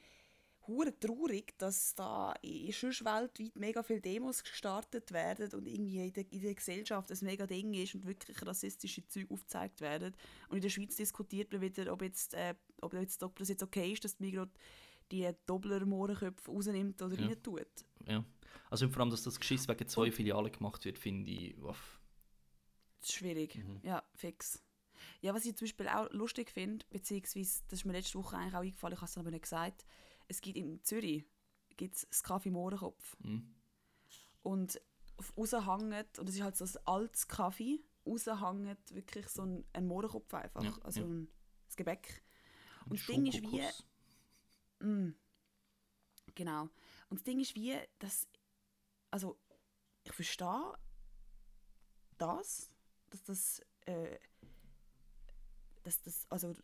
hure traurig, dass da in sonst weltweit mega viele Demos gestartet werden und irgendwie in der, in der Gesellschaft ein mega Ding ist und wirklich rassistische Züge aufgezeigt werden. Und in der Schweiz diskutiert man wieder, ob, jetzt, äh, ob, jetzt, ob das jetzt okay ist, dass die Migros die Doppler-Mohrenköpfe rausnimmt oder Ja. rein tut. ja. Also vor allem, dass das Geschiss wegen zwei Und- Filialen gemacht wird, finde ich, uff. Das schwierig. Mhm. Ja, fix. Ja, was ich zum Beispiel auch lustig finde, beziehungsweise, das ist mir letzte Woche eigentlich auch eingefallen, ich habe es aber nicht gesagt, es gibt in Zürich gibt's das Kaffee Mohrenkopf. Mhm. Und raushängt, und es ist halt so ein altes Kaffee, raushängt wirklich so ein, ein Mohrenkopf einfach, Ja, also ja. ein das Gebäck. Und das Ein Ding ist wie, Schokokuss. Mm. Genau. Und das Ding ist wie, dass, also ich verstehe das, dass das, äh, dass das, also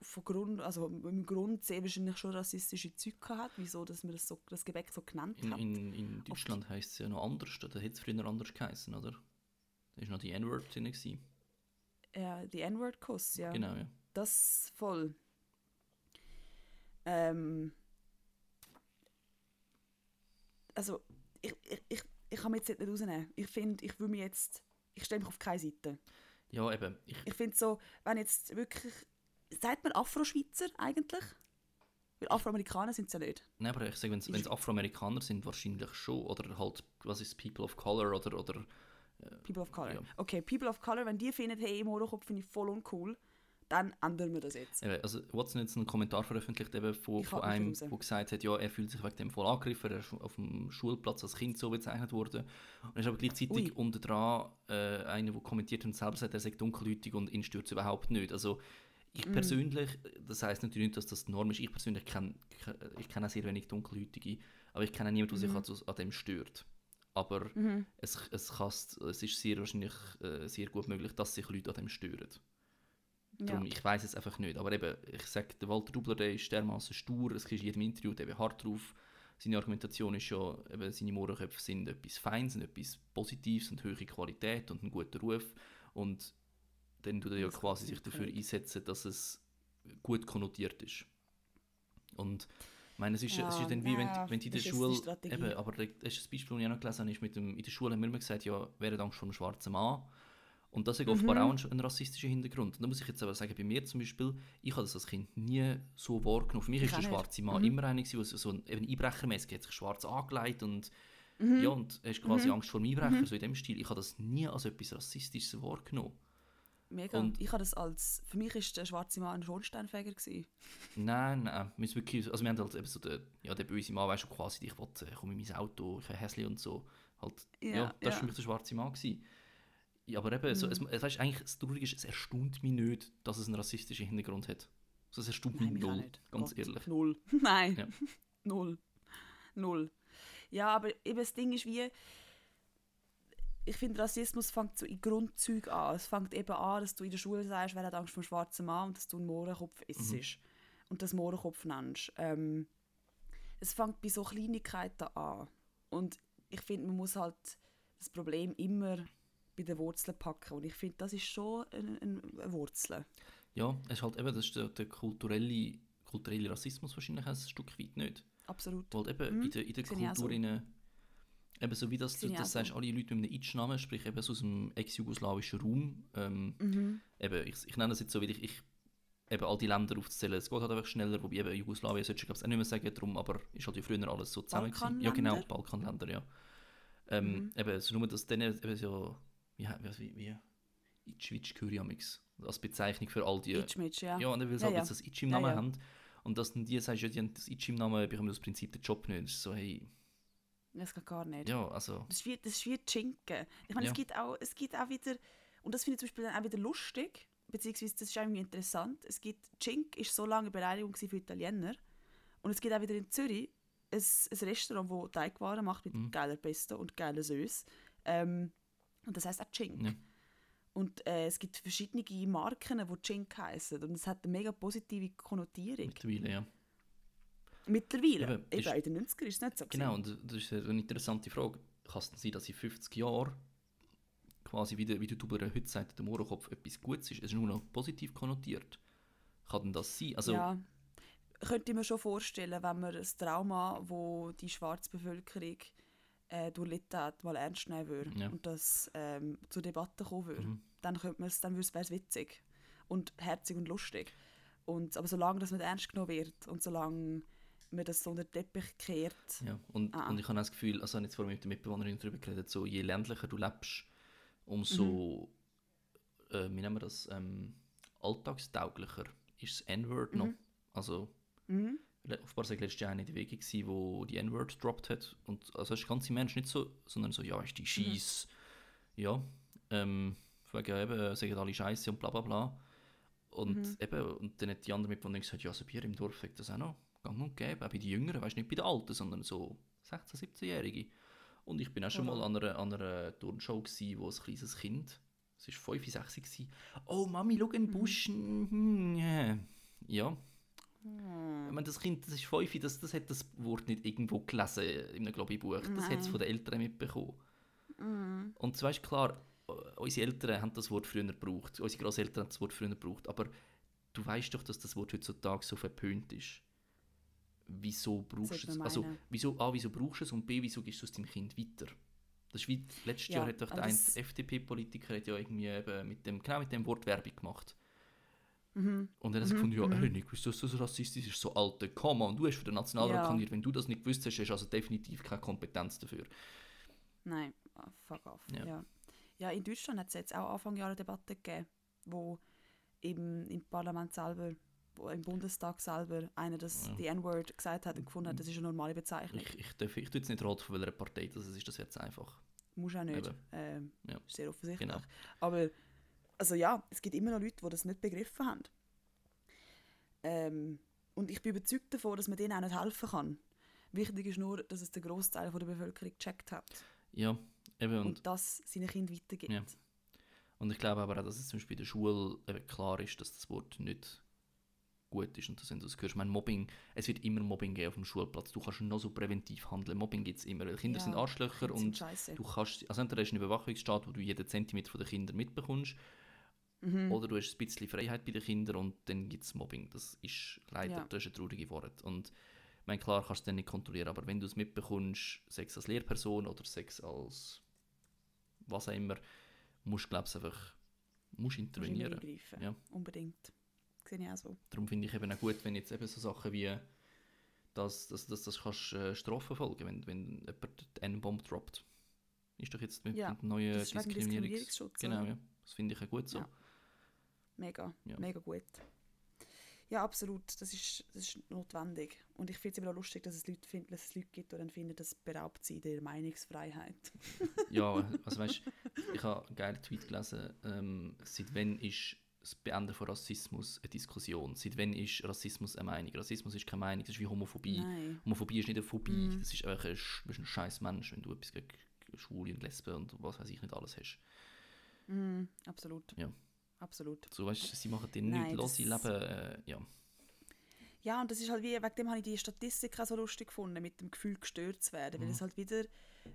von Grund, also im Grund sehr wahrscheinlich schon rassistische Züge hat, wieso, dass man das, so, das Gebäck so genannt In, hat. in, in Deutschland heisst es ja noch anders, da hätte es früher anders geheißen, oder? Da war noch die N-Word drin. gewesen. Ja, die N-Word-Kuss, ja. Genau, ja. Das voll. Ähm, also, ich, ich, ich, ich kann mich jetzt nicht rausnehmen. Ich finde, ich will mich jetzt, ich stelle mich auf keine Seite. Ja, eben. Ich, Ich finde so, wenn jetzt wirklich, sagt man Afro-Schweizer eigentlich? Weil Afroamerikaner sind es ja nicht. nein, aber ich sage, wenn es Afroamerikaner sind, wahrscheinlich schon. Oder halt, was ist People of Color oder, oder People of Color. Ja. Okay, People of Color, wenn die finden, hey, im Horrorkopf finde ich voll uncool, dann ändern wir das jetzt. Also Watson hat jetzt einen Kommentar veröffentlicht eben von, von einem, der gesagt hat, ja, er fühlt sich wegen dem voll angegriffen, er ist auf dem Schulplatz als Kind so bezeichnet worden. Und er ist aber gleichzeitig Ui. unter dran äh, einer, der kommentiert und selber sagt, er sagt dunkelhäutig und ihn stört es überhaupt nicht. Also ich Mm. persönlich, das heißt natürlich nicht, dass das die Norm ist, ich persönlich kenne ich kenn auch sehr wenig dunkelhäutige, aber ich kenne auch niemanden, der Mhm. sich an, an dem stört. Aber Mhm. es, es, es ist sehr wahrscheinlich äh, sehr gut möglich, dass sich Leute an dem stören. Ja. Darum, ich weiß es einfach nicht. Aber eben, ich sage, der Walter Dubler, der ist dermaßen stur, es ist in jedem Interview, der hart drauf. seine Argumentation ist ja, eben, seine Mohrenköpfe sind etwas Feins, sind etwas Positives und hohe Qualität und einen guten Ruf. Und dann tut er ja quasi sich dafür einsetzen, dass es gut konnotiert ist. Und ich meine, es ist, Ja, es ist dann wie, wenn, ja, wenn du in der Schule, eben, aber das ist das Beispiel, das ich auch noch gelesen habe, ist mit dem, in der Schule haben wir immer gesagt, ja, hat Angst vor einem schwarzen Mann? Und das hat offenbar Mhm. auch einen, einen rassistischen Hintergrund. Und da muss ich jetzt aber sagen, bei mir zum Beispiel, ich habe das als Kind nie so wahrgenommen. Für mich Ich ist der schwarze Mann Mhm. immer einer der so ein eben Einbrechermäßig hat sich schwarz angelegt und Mhm. ja, und hast quasi Angst vor dem Einbrecher, so in dem Stil. Ich habe das nie als etwas Rassistisches wahrgenommen. Mega. Und- ich habe das als, für mich ist der schwarze Mann ein Schornsteinfeger gewesen. Nein, nein. Wir, wirklich, also wir haben halt eben so den, ja, der böse Mann, weißt du, quasi, ich will, äh, komm in mein Auto, ich habe Häsli und so. Halt, ja, Ja, das war ja. für mich der schwarze Mann. Gewesen. Ja, aber eben, so, es, Mhm. weißt, eigentlich, das Traurige ist, es erstaunt mich nicht, dass es einen rassistischen Hintergrund hat. Also, es erstaunt mich null, nicht. ganz Gott, ehrlich. Null. Nein. Ja. Null. Null. Ja, aber eben das Ding ist wie, ich finde, Rassismus fängt so in Grundzügen an. Es fängt eben an, dass du in der Schule sagst, wer hat Angst vor dem schwarzen Mann und dass du einen Mohrenkopf isst Mhm. und das Mohrenkopf nennst. Ähm, es fängt bei so Kleinigkeiten an. Und ich finde, man muss halt das Problem immer bei den Wurzeln packen. Und ich finde, das ist schon eine, eine Wurzel. Ja, es ist halt eben, das ist der, der kulturelle, kulturelle Rassismus wahrscheinlich ein Stück weit nicht. Absolut. Weil eben Mhm, in der, in der ich Kultur, so. eben so wie das, du ich das auch sagst, so. alle Leute mit einem Itch-Namen, sprich eben so aus dem ex-jugoslawischen Raum, ähm, Mhm. eben, ich, ich nenne das jetzt so, weil ich, ich eben all die Länder aufzählen, es geht halt einfach schneller, wobei eben Jugoslawien sollte ich glaube auch nicht mehr sagen, darum, aber ist halt ja früher alles so zusammen. Ja genau, Balkanländer? Balkanländer, ja. Ähm, Mhm. Eben, so nur, dass dann eben so, wie, wie, wie, wie Itchwitsch Kyriamix, als Bezeichnung für all die, Itchmitch, ja. ja, und dann will sie Ja, halt ja. das Itch im Ja, Namen ja. haben und dass dann die sagst, ja, die haben das Itch im Namen, bekommen das Prinzip den Job nicht. So, hey, Das geht gar nicht. ja, also, Das ist wie, das ist wie Schinken. Ich meine, Ja. es, gibt auch, es gibt auch wieder, und das finde ich zum Beispiel dann auch wieder lustig, beziehungsweise das ist irgendwie interessant, es gibt, Chink ist so lange eine Beleidigung für Italiener und es gibt auch wieder in Zürich ein, ein Restaurant, das Teigwaren macht mit Mhm. geiler Pesto und geiler Süß. Ähm, und das heißt auch Chink. Ja. Und äh, es gibt verschiedene Marken, die Chink heißen und es hat eine mega positive Konnotierung. mittlerweile, ja. Mittlerweile. Eben, Eben, ist- in den 90ern ist es nicht so. Genau, gewesen. und das ist eine interessante Frage. Kann es denn sein, dass in 50 Jahren quasi, wie der, wie der YouTuber heute sagt, der Mohrenkopf etwas Gutes ist, es ist nur noch positiv konnotiert? Kann denn das sein? Also, ja, könnte ich mir schon vorstellen, wenn man das Trauma, wo die schwarze Bevölkerung äh, durchlitten hat, mal ernst nehmen würde Ja. und das ähm, zur Debatte kommen würde, Mhm. dann könnte dann wäre es witzig und herzig und lustig. Und, aber solange das nicht ernst genommen wird und solange man das so unter den Teppich kehrt, Ja, und, Ah. und ich habe auch das Gefühl, also ich habe jetzt vorhin mit der Mitbewohnerin darüber geredet, so je ländlicher du lebst, umso, Mhm. äh, wie nennen wir das, ähm, alltagstauglicher ist das N-Word noch. Mhm. Also, mhm. Offenbar war letztes Jahr eine in der Wege, gewesen, wo die N-Word gedroppt hat. Und also das ist ganze Mensch nicht so, sondern so, ja, ist die Scheiß. Ja, ähm, wegen eben, sagen alle Scheiße und bla bla bla. Und Mhm. eben, und dann hat die andere Mitbewohnerin gesagt, ja, bei ihr im Dorf hat das auch noch gang und gäbe, auch bei den Jüngeren, weißt nicht bei den Alten, sondern so 16-, 17-Jährige. Und ich bin auch schon Aha. mal an einer, an einer Turnshow gsi, wo ein kleines Kind, es war 5, 6 gsi, oh Mami, schau einen Busch, mhm, ja. Hm. Ich meine, das Kind, das ist 5, das, das hat das Wort nicht irgendwo gelesen in einem Globi-Buch, das hat es von den Eltern mitbekommen. Mhm. Und du weißt klar, unsere Eltern haben das Wort früher gebraucht, unsere Großeltern haben das Wort früher gebraucht, aber du weißt doch, dass das Wort heutzutage so verpönt ist. Wieso brauchst du es? Also, wieso, A, wieso brauchst du es und B, wieso gibst du es deinem Kind weiter? Das ist wie, letztes Ja, Jahr hat doch der FDP-Politiker ja irgendwie eben mit dem, genau mit dem Wort Werbung gemacht. Mhm. Und dann hat er Mhm, gefunden, ja, mhm. nicht gewusst, dass das rassistisch ist, so alte, komm on, du hast für den Nationalrat Ja. kandidiert, wenn du das nicht gewusst hast, hast du also definitiv keine Kompetenz dafür. Nein, ah, fuck off. Ja. Ja. Ja. in Deutschland hat es jetzt auch Anfang Jahre Debatte gegeben, wo eben im Parlament selber, wo im Bundestag selber einer das Ja. die N-Word gesagt hat und gefunden hat, das ist eine normale Bezeichnung. Ich, ich, darf, ich tue jetzt nicht raten, von welcher Partei das ist, das jetzt einfach. Muss auch nicht. Ähm, Ja. Sehr offensichtlich. Genau. Aber also ja, es gibt immer noch Leute, die das nicht begriffen haben. Ähm, und ich bin überzeugt davon, dass man denen auch nicht helfen kann. Wichtig ist nur, dass es der Großteil der Bevölkerung gecheckt hat Ja, eben, und, und, das seinen Kindern weitergibt. Ja. und ich glaube aber auch, dass es zum Beispiel in der Schule klar ist, dass das Wort nicht gut ist und das, wenn du das hörst. Ich meine, Mobbing, es wird immer Mobbing geben auf dem Schulplatz. Du kannst noch so präventiv handeln. Mobbing gibt es immer. Weil Kinder Ja, sind Arschlöcher sind und scheisse. du kannst, also entweder hast du einen Überwachungsstaat, wo du jeden Zentimeter der Kinder mitbekommst, Mhm. oder du hast ein bisschen Freiheit bei den Kindern und dann gibt es Mobbing. Das ist leider Ja. das ist eine traurige Wort. Und ich meine, klar kannst du es nicht kontrollieren, aber wenn du es mitbekommst, Sex als Lehrperson oder Sex als was auch immer, musst du, glaube ich, einfach musst Musst intervenieren. eingreifen. Ja. Unbedingt. Sehe ich auch so. Darum finde ich eben auch gut, wenn jetzt eben so Sachen wie dass das, das, das kannst äh, strafverfolgen, wenn, wenn jemand die N-Bomb droppt. Ist doch jetzt mit, Ja, mit neuen das Diskriminierungs... Genau, ja. Das finde ich auch gut so. Ja. Mega, Ja. mega gut. Ja, absolut. Das ist, das ist notwendig. Und ich finde es immer auch lustig, dass es Leute, finden, dass es Leute gibt, die dann finden, das beraubt sie der Meinungsfreiheit. Ja, also weißt ich habe einen geilen Tweet gelesen. Ähm, seit wann ist das Beenden von Rassismus eine Diskussion? Seit wann ist Rassismus eine Meinung? Rassismus ist keine Meinung, das ist wie Homophobie. Nein. Homophobie ist nicht eine Phobie, Mhm. das ist einfach ein, du ein scheiß Mensch, wenn du etwas gegen Schwule und Lesben und was weiß ich nicht alles hast. Mm, absolut. Ja. Absolut. So, weißt sie machen dir nichts los, sie leben, äh, ja. Ja, und das ist halt wie, wegen dem habe ich die Statistik auch so lustig gefunden, mit dem Gefühl gestört zu werden, weil Mhm. es halt wieder,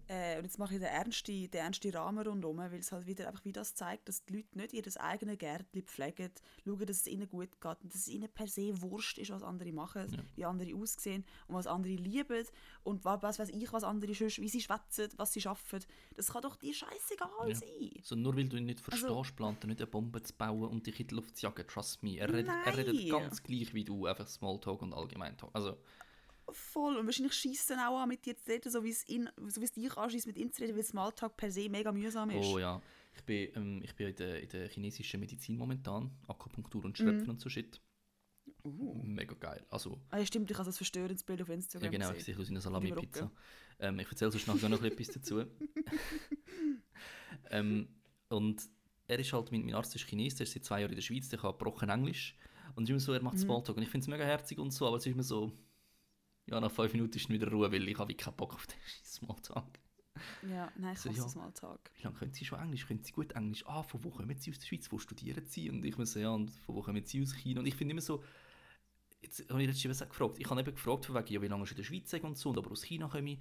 äh, und jetzt mache ich den ernsten, den ernsten Rahmen rundherum, weil es halt wieder einfach wie das zeigt, dass die Leute nicht ihr eigenes Gärtchen pflegen, schauen, dass es ihnen gut geht und dass es ihnen per se wurscht ist, was andere machen, Ja. wie andere aussehen und was andere lieben und wa- was weiß ich, was andere sonst, wie sie schwätzen, was sie schaffen. Das kann doch dir scheißegal Ja. sein. So, nur weil du ihn nicht Also- verstehst, plant er nicht eine Bombe zu bauen und dich in die Luft zu jagen. Trust me. Er redet, er redet ganz gleich wie du, einfach Smalltalk und Allgemeintalk. Also, Voll. Und wahrscheinlich schießen auch an, mit dir zu reden, so wie es, ihn, so wie es dich anschießt, mit ihm zu reden, weil Smalltalk per se mega mühsam ist. oh ja. Ich bin, ähm, ich bin in, der, in der chinesischen Medizin momentan. Akupunktur und Mhm. Schröpfen und so Shit. Uh. Mega geil. Also, Ah, ja, stimmt, ich habe das verstörendes Bild auf Instagram ja genau, ich sehe aus wie eine Über Salami-Pizza. Ähm, ich erzähle sonst nachher noch etwas dazu. ähm, und er ist halt, mein, mein Arzt ist Chines, der ist seit zwei Jahren in der Schweiz, der kann gebrochen Englisch. Und es ist immer so, er macht Mhm. Smalltalk. Und ich finde es mega herzig und so, aber es ist immer so, ja, nach fünf Minuten ist wieder Ruhe, weil ich habe keinen Bock auf den Smalltalk. Ja, nein, ich So, hasse ja. Smalltalk. Wie lange können Sie schon Englisch? Können Sie gut Englisch? Ah, von wo kommen Sie aus der Schweiz? Wo studieren Sie? Und ich muss so, ja, und von wo kommen Sie aus China? Und ich finde immer so, jetzt habe ich letztens gefragt, ich habe eben gefragt, von wegen, ja, wie lange ich in der Schweiz sei und so, und aber aus China komme ich,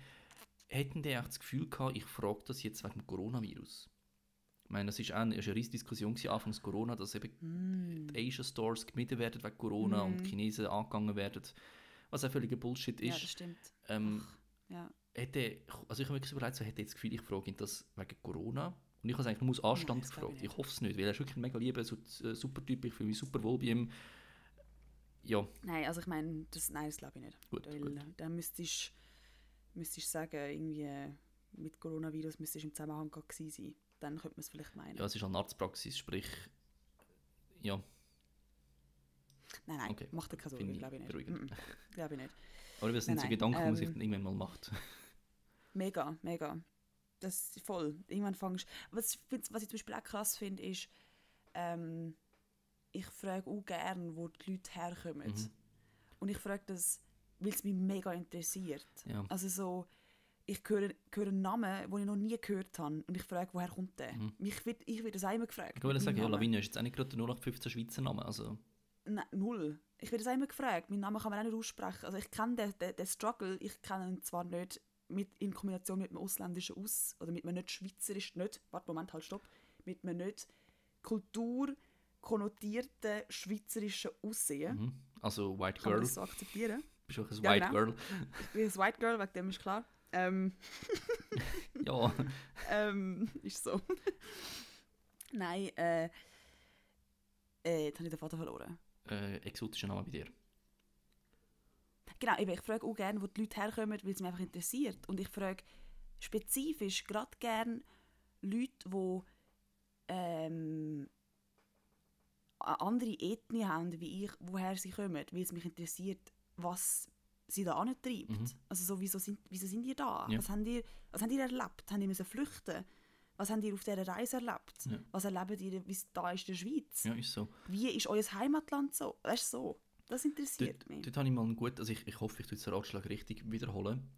hätten die echt das Gefühl gehabt, ich frage das jetzt wegen dem Coronavirus? Ich meine, das ist auch eine, eine riesige Diskussion anfangs Corona, dass eben Mm. die Asian Stores gemieden werden wegen Corona und Mm. die Chinesen angegangen werden, was auch völliger Bullshit Ja, das ist. stimmt. ähm, Ja. hätte, also ich habe mir überlegt, so hätte ich das Gefühl, ich frage ihn das wegen Corona. Und ich habe es eigentlich nur aus Anstand glaub gefragt. ich Ich, hoffe es nicht, weil er ist wirklich ein mega lieber, so, äh, super Typ, ich fühle mich super wohl bei ihm. Ja, Nein, also ich meine, das, nein, das glaube ich nicht. gut, Weil gut. dann müsstest du sagen, irgendwie mit Coronavirus müsstest du im Zusammenhang gewesen sein. Dann könnte man es vielleicht meinen. Ja, es ist eine Arztpraxis, sprich, ja, nein, nein, okay. macht dir keine Sorgen, ich glaube ich nicht. beruhigend. Glaube ich nicht. aber das sind Nein, so Gedanken, die man sich ähm, dann irgendwann mal macht. Mega, mega. Das ist voll. Irgendwann fangst was, was ich zum Beispiel auch krass finde, ist, ähm, ich frage auch gerne, wo die Leute herkommen. Mhm. Und ich frage das, weil es mich mega interessiert. Ja. Also so, ich höre, höre einen Namen, den ich noch nie gehört habe und ich frage, woher kommt der? Mhm. Mich wird, ich werde das immer gefragt. Ich mit sagen, ja. Lavinia ist jetzt auch nicht gerade der 0815 Schweizer Name, also, Nein, null. Ich werde das immer gefragt. Meinen Namen kann man auch nicht aussprechen. Also ich kenne den, den, den Struggle, ich kenne ihn zwar nicht mit, in Kombination mit einem ausländischen Aus oder mit einem nicht schweizerischen, nicht, warte, Moment, halt, stopp, mit einem nicht kulturkonnotierten schweizerischen Aussehen. mhm. also White Kann man Girl, das so akzeptieren? bist du auch ein Ja, White genau. Girl? Ich bin ein White Girl, wegen dem ist klar. Ähm, Ja, ähm, ist so. Nein, äh, äh, jetzt habe ich den Vater verloren. Äh, exotischer Name bei dir. Genau, eben, ich frage auch gerne, wo die Leute herkommen, weil es mich einfach interessiert. Und ich frage spezifisch gerade gerne Leute, die ähm, eine andere Ethnie haben wie ich, woher sie kommen, weil es mich interessiert, was sie da antreibt. Mhm. Also so, wieso sind, wieso sind ihr da? Ja. Was, habt ihr, was habt ihr erlebt? Haben ihr müssen flüchten? Was habt ihr auf dieser Reise erlebt? Ja. Was erlebt ihr, wie es da ist in der Schweiz? Ja, ist so. Wie ist euer Heimatland so? Weißt du, so. Das interessiert Dort, mich. dort habe ich mal einen guten, also ich, ich hoffe, ich tue den Ratschlag richtig wiederholen.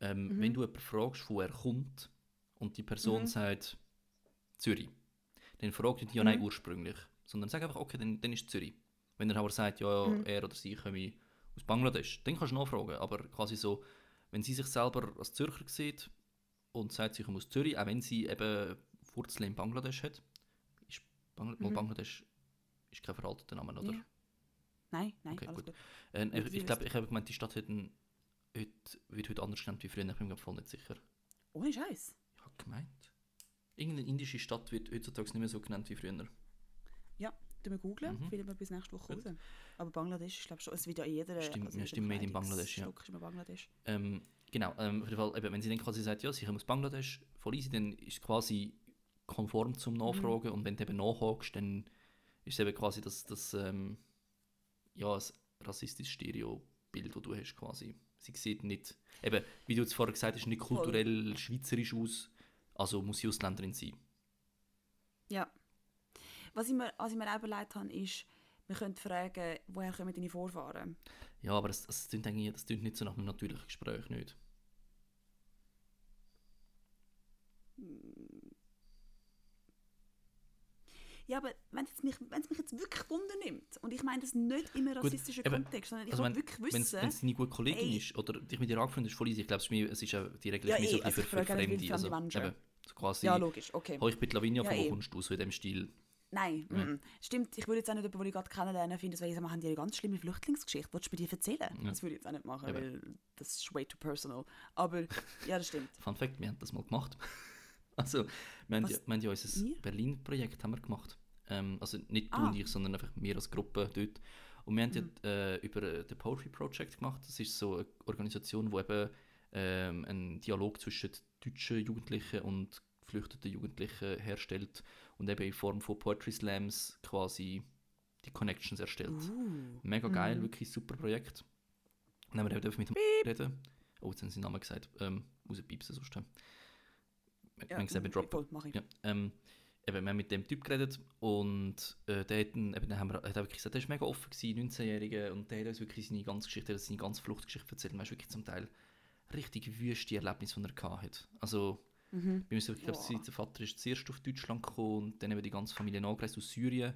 Ähm, Mhm. Wenn du jemanden fragst, wo er kommt und die Person Mhm. sagt Zürich, dann frag nicht ja Mhm. nein ursprünglich, sondern sag einfach, okay, dann, dann ist Zürich. Wenn er aber sagt, ja, er oder sie komme aus Bangladesch, dann kannst du nachfragen. Aber quasi so, wenn sie sich selber als Zürcher sieht und sagt, sie kommt aus Zürich, auch wenn sie eben Wurzeln in Bangladesch hat, ist Bangl mal Bangladesch ist kein veralteter Name, oder? Ja. Nein, nein, Okay, gut. gut. Äh, ich ich glaube, ich habe gemeint, die Stadt hat einen, heute, wird heute anders genannt wie früher, ich bin mir voll nicht sicher. Ohne Scheiß. Ich habe gemeint. Irgendeine indische Stadt wird heutzutage nicht mehr so genannt wie früher. Ja, tun wir googeln, Mhm. finden wir bis nächste Woche Gut. raus. Aber Bangladesch, ich glaube schon, es wird ja jeder... Stimmt, also ja, stimmt, made in Bangladesch, ja. Kleidungsstück ist Bangladesch. Ähm, genau, ähm, auf jeden Fall, eben, wenn sie dann quasi sagt, ja, sie kommt aus Bangladesch, voll easy, dann ist es quasi konform zum Nachfragen und wenn du eben nachhakst, dann ist es eben quasi das, das ähm, ja, ein rassistisches Stereobild, das du hast quasi. Sie sieht nicht, eben, wie du jetzt vorher gesagt hast, nicht Voll. kulturell schweizerisch aus, also muss sie Ausländerin sein. Ja. Was ich mir, was ich mir auch überlegt habe, ist, wir könnten fragen, woher kommen deine Vorfahren? Ja, aber das, das, klingt eigentlich, das klingt nicht so nach einem natürlichen Gespräch, nicht? Ja, aber wenn es mich, wenn's mich jetzt wirklich Wunder nimmt, und ich meine das nicht im rassistischen eben, Kontext, sondern ich Also will wenn wirklich wissen... wenn's deine gute Kollegin ey. ist oder dich mit ihr angefreundet ist, voll easy. Ich glaube, es ist es ja die Regel Ja, mir so also für, für Fremde. Also, eben, so quasi, ja, logisch, okay. «Hoi, ich bin Lavinia, Ja, von wo kommst du?» So in dem Stil. Nein, mm, stimmt. Ich würde jetzt auch nicht jemanden, den ich gerade kennenlernen finde, weil wir haben die eine ganz schlimme Flüchtlingsgeschichte. Wolltest du mir die erzählen? Das würde ich jetzt auch nicht machen, Eben. weil das ist way too personal. Aber ja, das stimmt. Fun Fact, wir haben das mal gemacht. also, wir haben, ja, wir haben ja unser? Berlin-Projekt gemacht. Ähm, also nicht du Ah. und ich, sondern einfach wir als Gruppe dort. Und wir haben Mhm. ja äh, über äh, The Poetry Project gemacht. Das ist so eine Organisation, die eben ähm, einen Dialog zwischen deutschen Jugendlichen und geflüchteten Jugendlichen herstellt und eben in Form von Poetry Slams quasi die Connections erstellt. Uh, Mega geil, wirklich super Projekt. Dann haben wir mit dem reden. Oh, jetzt haben sie den Namen gesagt. Ähm, rauspiepsen sonst. Ja. Man sieht eben mm, droppen. Ja, ähm, eben, wir haben mit dem Typ geredet und äh, der hat, eben, dann haben wir, hat wirklich gesagt, der war mega offen, gewesen, 19-Jährige, und der hat uns wirklich seine ganze Geschichte, seine ganze Fluchtgeschichte erzählt. Und man ist wirklich zum Teil richtig wüste Erlebnisse, die er gehabt hat. Also, Mhm. bei mir ist, ich glaube, der Vater ist zuerst auf Deutschland gekommen und dann eben die ganze Familie angereist aus Syrien.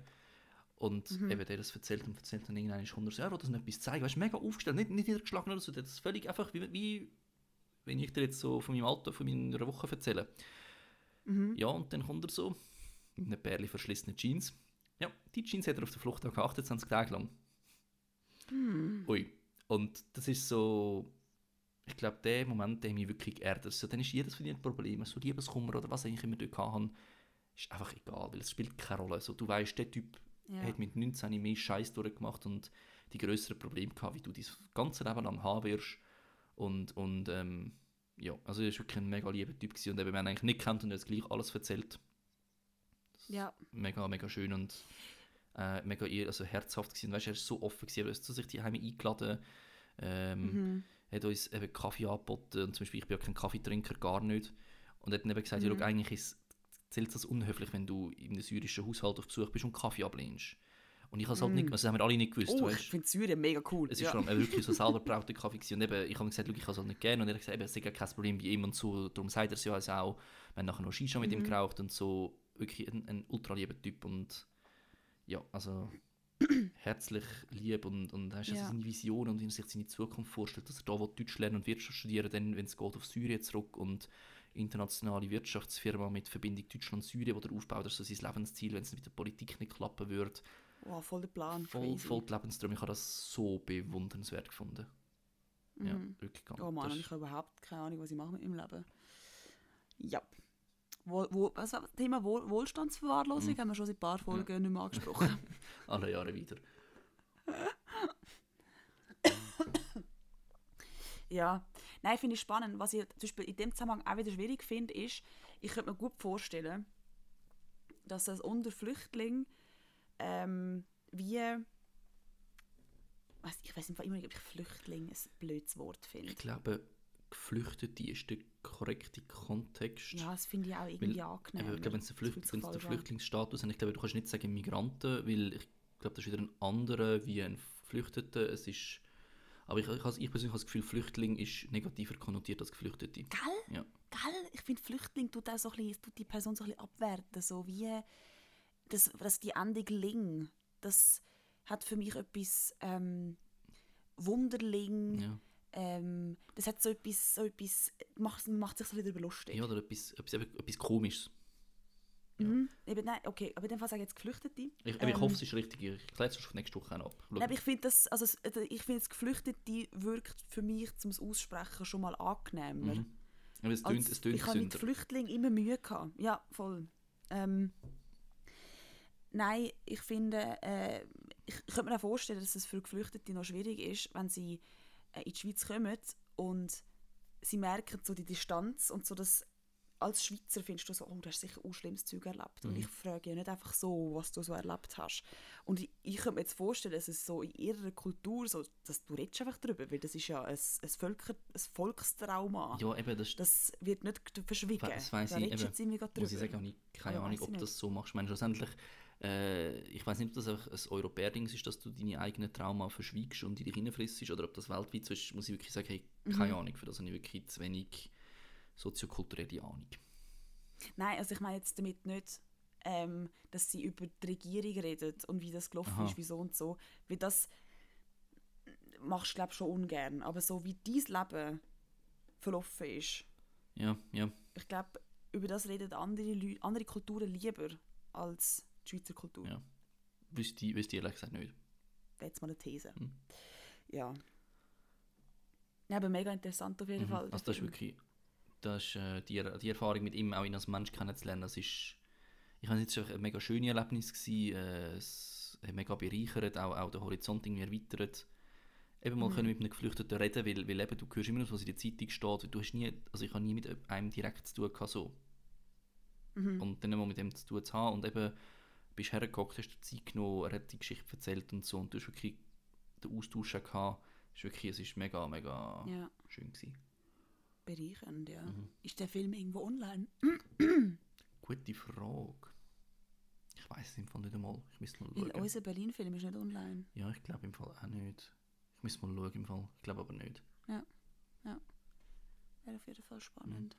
Und Mhm. eben der das erzählt und erzählt dann irgendwann kommt er so, ja, das nicht etwas zeigen. Weißt du, mega aufgestellt, nicht, nicht niedergeschlagen oder so. Das ist völlig einfach, wie, wie wenn ich dir jetzt so von meinem Alter, von meiner Woche erzähle. Mhm. Ja, und dann kommt er so, mit einer Perle verschlissenen Jeans. Ja, die Jeans hat er auf der Flucht auch 28 Tage lang. Hm. Ui. Und das ist so, ich glaube, der Moment, der mich wirklich geerdet so, Dann ist jedes von diesen Problemen, so Liebeskummer oder was ich immer dort hatte, ist einfach egal, weil es spielt keine Rolle. So, du weißt, der Typ Ja. hat mit 19 mehr Scheiß durchgemacht und die größeren Probleme gehabt, wie du dein ganze Leben lang haben wirst. Und, und ähm, ja, also er war wirklich ein mega lieber Typ gewesen. und eben, wir haben eigentlich nicht kennt und er hat gleich alles erzählt. ja. Mega, mega schön und äh, mega also herzhaft gewesen. Weißt, er ist so offen gewesen, er hat zu sich die Heime eingeladen. Ähm, Mhm. Hat uns eben Kaffee angeboten und zum Beispiel, ich bin ja kein Kaffeetrinker, gar nicht. Und hat dann eben gesagt, ja, Mhm. schau, eigentlich ist, zählt das unhöflich, wenn du in einem syrischen Haushalt auf Besuch bist und Kaffee ablehnst. Und ich habe es halt nicht, also das haben wir alle nicht gewusst, Oh, weißt ich finde Syrien mega cool. es ist ja. vor allem eben wirklich so selber gebrauchter Kaffee gewesen. Und eben, ich habe gesagt, ich kann es halt nicht gerne. Und er hat gesagt, eben, es ist ja kein Problem bei ihm und so. Darum sagt er es ja also auch. Wir haben nachher noch Shisha mit Mhm. ihm geraucht und so. Wirklich ein, ein ultra lieber Typ und ja, also herzlich lieb und, und hat Ja. also seine Vision und wie er sich seine Zukunft vorstellt, dass er da Deutsch lernen und Wirtschaft studieren dann, wenn es geht, auf Syrien zurück und internationale Wirtschaftsfirma mit Verbindung Deutschland-Syrien, die er aufbaut, das ist so sein Lebensziel, wenn es mit der Politik nicht klappen würde. Wow, voll der Plan. Voll, crazy. voll die Lebensträume. Ich habe das so bewundernswert gefunden. Ja, Mhm. wirklich ganz. Oh Mann, ich habe überhaupt keine Ahnung, was ich mache mit meinem Leben. Ja. Wo, wo, das Thema Wohl, Wohlstandsverwahrlosung haben wir schon seit ein paar Folgen nicht mehr angesprochen. alle Jahre wieder. ja. Nein, finde ich spannend. Was ich zum Beispiel in dem Zusammenhang auch wieder schwierig finde, ist, ich könnte mir gut vorstellen, dass das unter Flüchtlingen ähm, wie ich weiß immer nicht, ob ich Flüchtling ein blödes Wort finde. Ich glaube, Geflüchtete ist der korrekte Kontext. Ja, das finde ich auch irgendwie Weil, angenehm. Ich glaube, wenn es an. Flüchtlingsstatus hat, ich glaube, du kannst nicht sagen Migranten, weil ich glaube, das ist wieder ein anderer wie ein Geflüchteter. Es ist, aber ich, ich, ich persönlich habe das Gefühl, Flüchtling ist negativer konnotiert als Geflüchtete. Gell? Ja. Gell? Ich finde, Flüchtling tut, auch so ein bisschen, tut die Person so ein bisschen abwerten. So wie das, das die Endung Ling. Das, hat für mich etwas ähm, Wunderling. Ja. Ähm, das hat so etwas, so etwas macht, macht sich so wieder lustig. ja, oder etwas, etwas, etwas Komisches. Mhm. Eben, nein, okay, aber in dem Fall sage ich jetzt Geflüchtete. Ich, ich Ähm, hoffe, es ist richtig. Ich kläre es nächste Woche auch ab. Nein, ich finde das, also äh, ich finde das Geflüchtete wirkt für mich zum Aussprechen schon mal angenehmer. Mhm. Aber es tönt, es tönt ich habe mit. Flüchtlingen immer Mühe gehabt. Ja, voll. Ähm, nein, ich finde, äh, ich, ich könnte mir auch vorstellen, dass es für Geflüchtete noch schwierig ist, wenn sie in die Schweiz kommen und sie merken so die Distanz und so das als Schweizer findest du so, oh, du hast sicher auch schlimmes Zeug erlebt. Und Mhm. ich frage ja nicht einfach so, was du so erlebt hast. Und ich, ich könnte mir jetzt vorstellen, dass es so in ihrer Kultur so, dass du redest einfach darüber, weil das ist ja ein, ein, Völker, ein Volkstrauma. Ja, eben, das, Das wird nicht verschwiegen. Das weiss da ich, du eben. muss ich sagen, ich keine Aber Ahnung, ob nicht. das so machst. Ich meine, schlussendlich, äh, ich weiß nicht, ob das einfach ein Europäer-Ding ist, dass du deine eigenen Trauma verschwiegst und in dich reinfrissst, oder ob das weltweit so ist, muss ich wirklich sagen, hey, Mhm. keine Ahnung. Für das habe ich wirklich zu wenig soziokulturelle Ahnung. Nein, also ich meine jetzt damit nicht, ähm, dass sie über die Regierung reden und wie das gelaufen Aha. ist, wieso und so. Weil das machst du, glaube schon ungern. Aber so wie dein Leben verlaufen ist, Ja, ja. ich glaube, über das reden andere, Leu andere Kulturen lieber als die Schweizer Kultur. Ja. Wüsste ich, wüsste ich ehrlich gesagt nicht. Jetzt mal eine These. Mhm. Ja. Ja, aber mega interessant auf jeden Mhm. Fall. Also das ist wirklich, das ist, äh, die, die Erfahrung mit ihm auch ihn als Mensch kennenzulernen, das ist, ich weiß nicht, es ein mega schönes Erlebnis, gewesen, äh, es hat mega bereichert, auch, auch den Horizont irgendwie erweitert. Eben mal Mhm. können mit einem Geflüchteten reden, weil, weil eben, du hörst immer noch, was in der Zeitung steht, du hast nie, also ich habe nie mit einem direkt zu tun gehabt, so. Mhm. Und dann mal mit dem zu tun zu haben und eben, bist hergeguckt, hast dir Zeit genommen, er hat die Geschichte erzählt und so und du hast wirklich den Austausch gehabt, ist wirklich, es ist mega, mega Ja, schön gewesen. bereichernd, ja. Mhm. Ist der Film irgendwo online? Gute Frage. Ich weiß es im Fall nicht einmal. Ich muss mal Weil schauen. unser Berlin-Film ist nicht online. Ja, ich glaube im Fall auch nicht. Ich muss mal schauen im Fall. Ich glaube aber nicht. Wäre auf jeden Fall Mhm. spannend.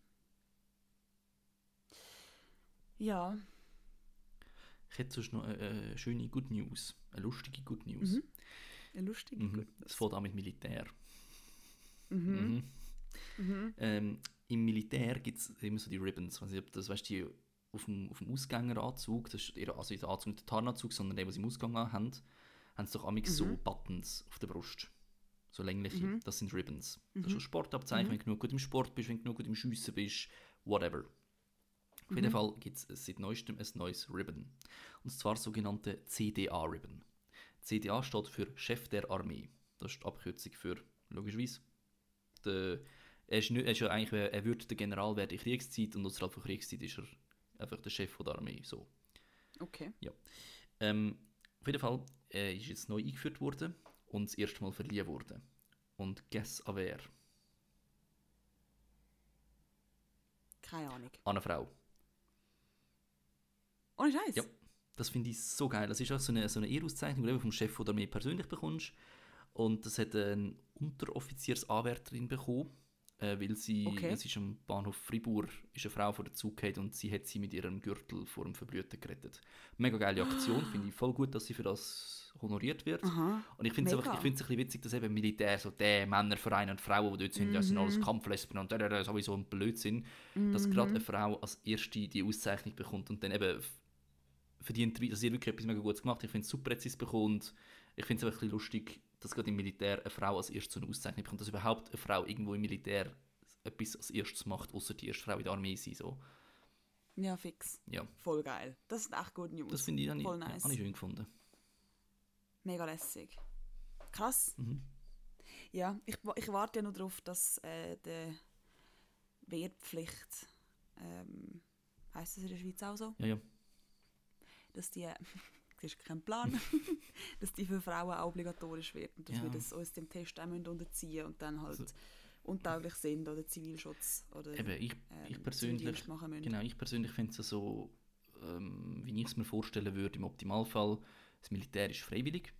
Ja. Ich hätte sonst noch eine, eine schöne Good News. Eine lustige Good News. Mhm. Eine lustige Mhm. Gut. Es fängt an mit Militär. Mhm. Mhm. Mhm. Ähm, Im Militär gibt es immer so die Ribbons. Ob das weißt, die auf dem, auf dem Ausgängeranzug, das ist eher, also nicht der Anzug, nicht der Tarnanzug, sondern der, was sie im Ausgang haben, haben sie doch amix so Mhm. Buttons auf der Brust. So längliche. Das sind Ribbons. Das ist ein Sportabzeichen, wenn du genug gut im Sport bist, wenn du genug gut im Schiessen bist, whatever. Auf jeden Mhm. Fall gibt es seit neuestem ein neues Ribbon. Und zwar sogenannte CDA-Ribbon. CDA steht für Chef der Armee. Das ist die Abkürzung für, logischerweise, der, er, ist nicht, er, ist ja eigentlich, er würde der General werden in Kriegszeit und außerhalb von Kriegszeit ist er einfach der Chef der Armee. So. Okay. Ähm, auf jeden Fall äh, ist jetzt neu eingeführt worden und das erste Mal verliehen worden. Und guess an wer? Keine Ahnung. An eine Frau. Ohne Scheiß. Ja. Das finde ich so geil. Das ist auch so eine, so eine Ehrauszeichnung, die du vom Chef von der Armee persönlich bekommst. Und das hat eine Unteroffiziersanwärterin bekommen, äh, weil sie, Okay. es ist am Bahnhof Fribourg, ist eine Frau vor der Zug und sie hat sie mit ihrem Gürtel vor dem Verblühten gerettet. Mega geile Aktion, finde ich voll gut, dass sie für das honoriert wird. Aha. Und ich finde es Mega. einfach, ich find's ein bisschen witzig, dass eben Militär so der Männerverein und Frauen, die dort sind, das sind alles Mhm. Kampflesben und da sowieso ein Blödsinn, dass gerade eine Frau als erste die Auszeichnung bekommt und dann eben verdient, dass sie wirklich etwas mega Gutes gemacht. Ich finde es super, dass sie es bekommt. Ich finde es einfach ein bisschen lustig, dass gerade im Militär eine Frau als erstes so eine Auszeichnung bekommt, dass überhaupt eine Frau irgendwo im Militär etwas als erstes macht, außer die erste Frau in der Armee sein. So. Ja, fix. Ja, Voll geil. Das ist echt gut News. das finde ich, ich, Voll ja, nice. habe ich schön gefunden. Mega lässig. Krass. Mhm. Ja, ich, ich warte ja noch darauf, dass äh, die Wehrpflicht, ähm, heisst das in der Schweiz auch so, Ja, ja. Dass die, das ist kein Plan, dass die für Frauen auch obligatorisch wird und dass Ja. wir das uns dem Test auch unterziehen und dann halt Also- untauglich sind oder Zivilschutz oder Eben, ich, ähm, ich persönlich Zivildienst machen müssen. Genau, ich persönlich finde es so, ähm, wie ich es mir vorstellen würde, im Optimalfall, das Militär ist freiwillig,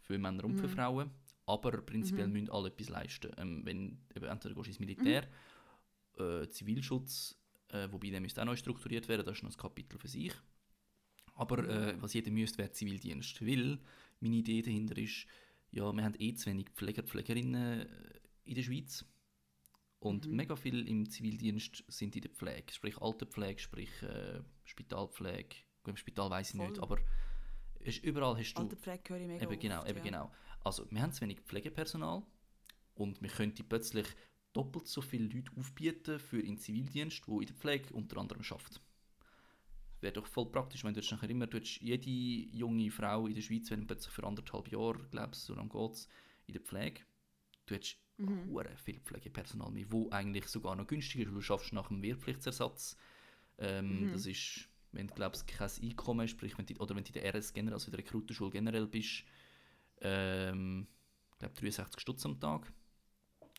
für Männer und für Mhm. Frauen, aber prinzipiell Mhm. müssen alle etwas leisten. Ähm, wenn, eben, entweder gehst du ins Militär, Mhm. äh, Zivilschutz, äh, wobei der müsste auch neu strukturiert werden, das ist noch ein Kapitel für sich. Aber äh, was jeder müsste, wäre Zivildienst. Weil meine Idee dahinter ist, ja, wir haben eh zu wenig Pfleger, Pflegerinnen äh, in der Schweiz. Und Mhm. mega viel im Zivildienst sind in der Pflege. Sprich Alterpflege, sprich äh, Spitalpflege. Gut, Im Spital weiß ich Voll. nicht, aber ist, überall hast du... Alterpflege höre ich mega Eben genau, oft, eben ja. genau. Also wir haben zu wenig Pflegepersonal und wir könnten plötzlich doppelt so viele Leute aufbieten für den Zivildienst, wo in der Pflege unter anderem schafft. Wäre doch voll praktisch, wenn du jetzt nachher immer du jede junge Frau in der Schweiz, wenn plötzlich für anderthalb Jahre, glaubst so lange geht's, in der Pflege, du hättest Mhm. viel Pflegepersonal mehr, wo eigentlich sogar noch günstiger ist, weil du schaffst nach dem Wehrpflichtsersatz. Ähm, Mhm. Das ist, wenn du glaubst, kein Einkommen hast, sprich, wenn du, oder wenn du in der RS generell, also in der Rekrutenschule generell bist, ähm, ich glaube 63 Stutz am Tag.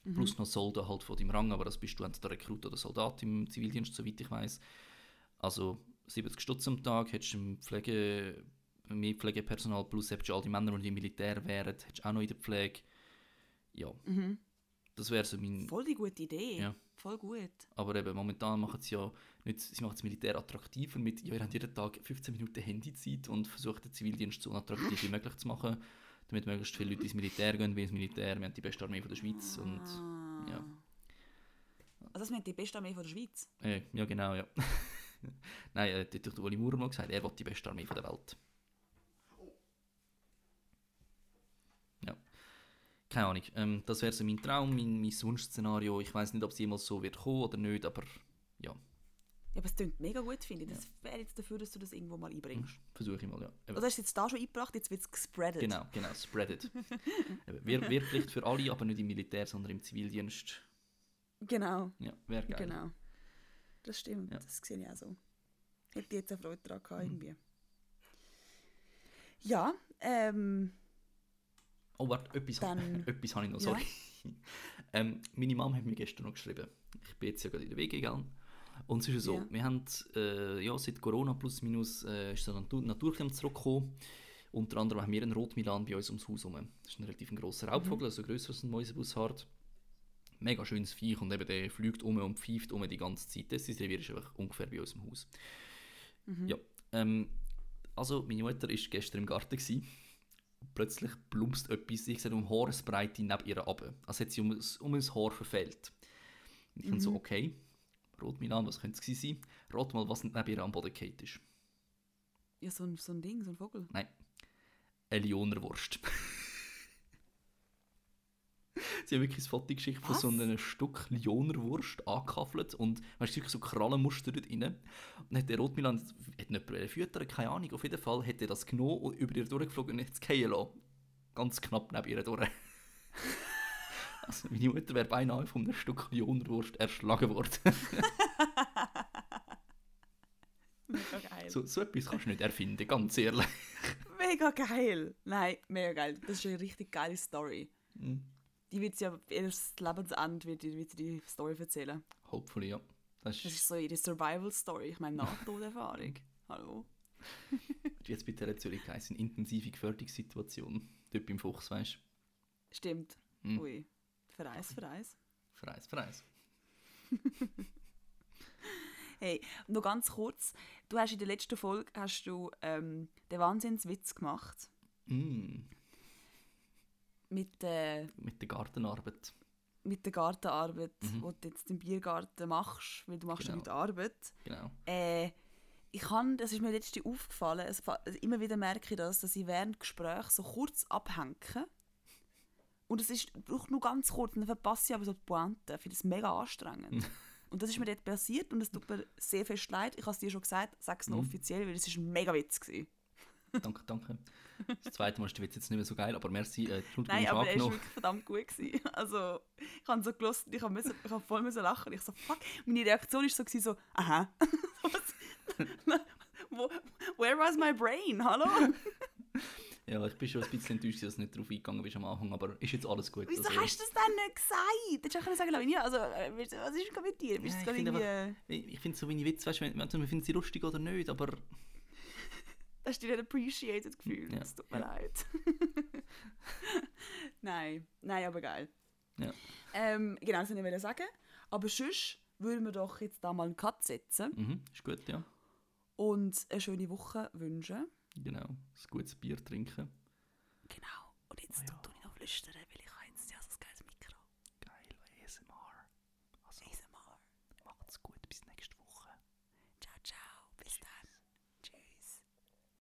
Mhm. Plus noch Soldaten halt von deinem Rang, aber das bist du entweder Rekrut oder Soldat im Zivildienst, soweit ich weiß. Also 70 Stutz am Tag, hättest du Pflege, mehr Pflegepersonal, plus hättest du all die Männer, die im Militär wären, hättest du auch noch in der Pflege. Ja, Mhm. das wäre so mein... Voll die gute Idee. Ja. Voll gut. Aber eben, momentan machen sie ja nicht, sie machen das Militär attraktiver mit, ja, ihr habt jeden Tag 15 Minuten Handyzeit und versucht den Zivildienst so unattraktiv wie möglich zu machen, damit möglichst viele Leute ins Militär gehen, weil ins Militär, wir haben die beste Armee von der Schweiz und Ah. ja. Also das meint die beste Armee von der Schweiz. Äh, ja, genau, ja. Nein, äh, das hat der Uli Maurer mal gesagt, er will die beste Armee von der Welt. Ja. Keine Ahnung. Ähm, das wäre so mein Traum, mein, mein Wunschszenario. Ich weiß nicht, ob es jemals so wird kommen oder nicht, aber ja, Ja, aber es klingt mega gut, finde ich. Das wäre jetzt dafür, dass du das irgendwo mal einbringst. versuche ich mal, ja. Eben. Also hast du es jetzt da schon eingebracht, jetzt wird es gespreadet. Genau, genau, spread it. Eben, Wehr, Wehrpflicht für alle, aber nicht im Militär, sondern im Zivildienst. Genau, Ja, wäre geil. genau. Das stimmt, Ja. das sehe ich auch so. Hätte jetzt eine Freude daran gehabt, Mhm. irgendwie. Ja, ähm, Oh, warte, etwas, Dann- etwas habe ich noch, Ja. sorry. ähm, meine Mom hat mir gestern noch geschrieben. Ich bin jetzt ja gerade in der Wege gegangen. Und es ist ja so, Ja. wir haben äh, ja, seit Corona plus minus äh, ist so eine Natur Naturcreme zurückgekommen. Unter anderem haben wir einen Rotmilan bei uns ums Haus herum. Das ist ein relativ grosser Raubvogel, also grösser als ein Mäusebussard. Mega schönes Viech und eben der fliegt um und pfeift um die ganze Zeit. Das ist Revier ist einfach ungefähr bei uns im Haus. mhm. Ja, ähm, also meine Mutter war gestern im Garten. Gewesen. Plötzlich plumpst etwas, ich sage um Haaresbreite neben ihr ab. Also hat sie um, ein- um ein Haar verfehlt. Und ich mhm. so, okay, rot Milan, was könnte es sein? Rat mal, was neben ihr am Boden gefallen ist. ja so, ein, so ein Ding, so ein Vogel. Nein, eine Lionerwurst. Sie haben wirklich ein Foto geschickt von so einem Stück Lionerwurst angekaffelt und du, wirklich so Krallenmuster dort rein. Und dann hat der Rotmilan, hat nicht füttern, keine Ahnung, auf jeden Fall hat er das genommen und über ihr durchgeflogen und hat es fallen lassen. Ganz knapp neben ihr durch. also meine Mutter wäre beinahe von einem Stück Lionerwurst erschlagen worden. Mega geil. so, so etwas kannst du nicht erfinden, ganz ehrlich. Mega geil. Nein, mega geil. Das ist eine richtig geile Story. Mhm. Die wird ja ihr Lebensende wird, die- wird die Story erzählen. Hopefully, ja. Das Das ist, ist so ihre Survival-Story. Ich meine, Nahtoderfahrung. Hallo? jetzt bei der Zürich heisst, eine intensive Gefährdungssituation. Dort beim Fuchs, weißt du. Stimmt. Hm. Ui. Vereis, vereis. Freis, freis. Hey, noch ganz kurz. Du hast in der letzten Folge hast du, ähm, den Wahnsinnswitz gemacht Mm, mit, äh, mit der Gartenarbeit. mit der Gartenarbeit, Mhm. die du jetzt im Biergarten machst, weil du machst ja Genau. mit Arbeit. Genau. Äh, ich kann, das ist mir letztens aufgefallen, es, immer wieder merke ich das, dass ich während Gespräch so kurz abhänge. Und es ist, braucht nur ganz kurz, und dann verpasse ich aber so die Pointe. Ich finde es mega anstrengend. und das ist mir dort passiert und es tut mir sehr fest leid. Ich habe es dir schon gesagt, sag es noch Mhm. offiziell, weil es ist ein mega Witz gewesen. Danke, danke. Das zweite Mal ist der Witz jetzt nicht mehr so geil, aber merci. Äh, Nein, aber er ist angenommen. wirklich verdammt gut gewesen. Also, ich habe so gelost, ich habe voll müssen lachen. Ich so, fuck. Meine Reaktion ist so, gewesen, so aha. Where was my brain? Hallo? Ja, ich bin schon ein bisschen enttäuscht, dass du nicht drauf eingegangen bist am Anfang, aber ist jetzt alles gut. Wieso Also, hast du das dann nicht gesagt? Hättest du können sagen Lavinia, also, äh, was ist denn mit dir? Bist Ja, ich finde finde so wenig Witz, weißt du, wir finden sie lustig oder nicht, aber Hast du dich nicht appreciated gefühlt? Ja, Es tut mir ja. leid. nein, nein, aber geil. Ja. Ähm, genau, das wollte ich sagen. Aber sonst würden wir doch jetzt da mal einen Cut setzen. mhm, ist gut, ja. und eine schöne Woche wünschen. Genau, ein gutes Bier trinken. Genau. Und jetzt Ja. tue ich noch flüstern.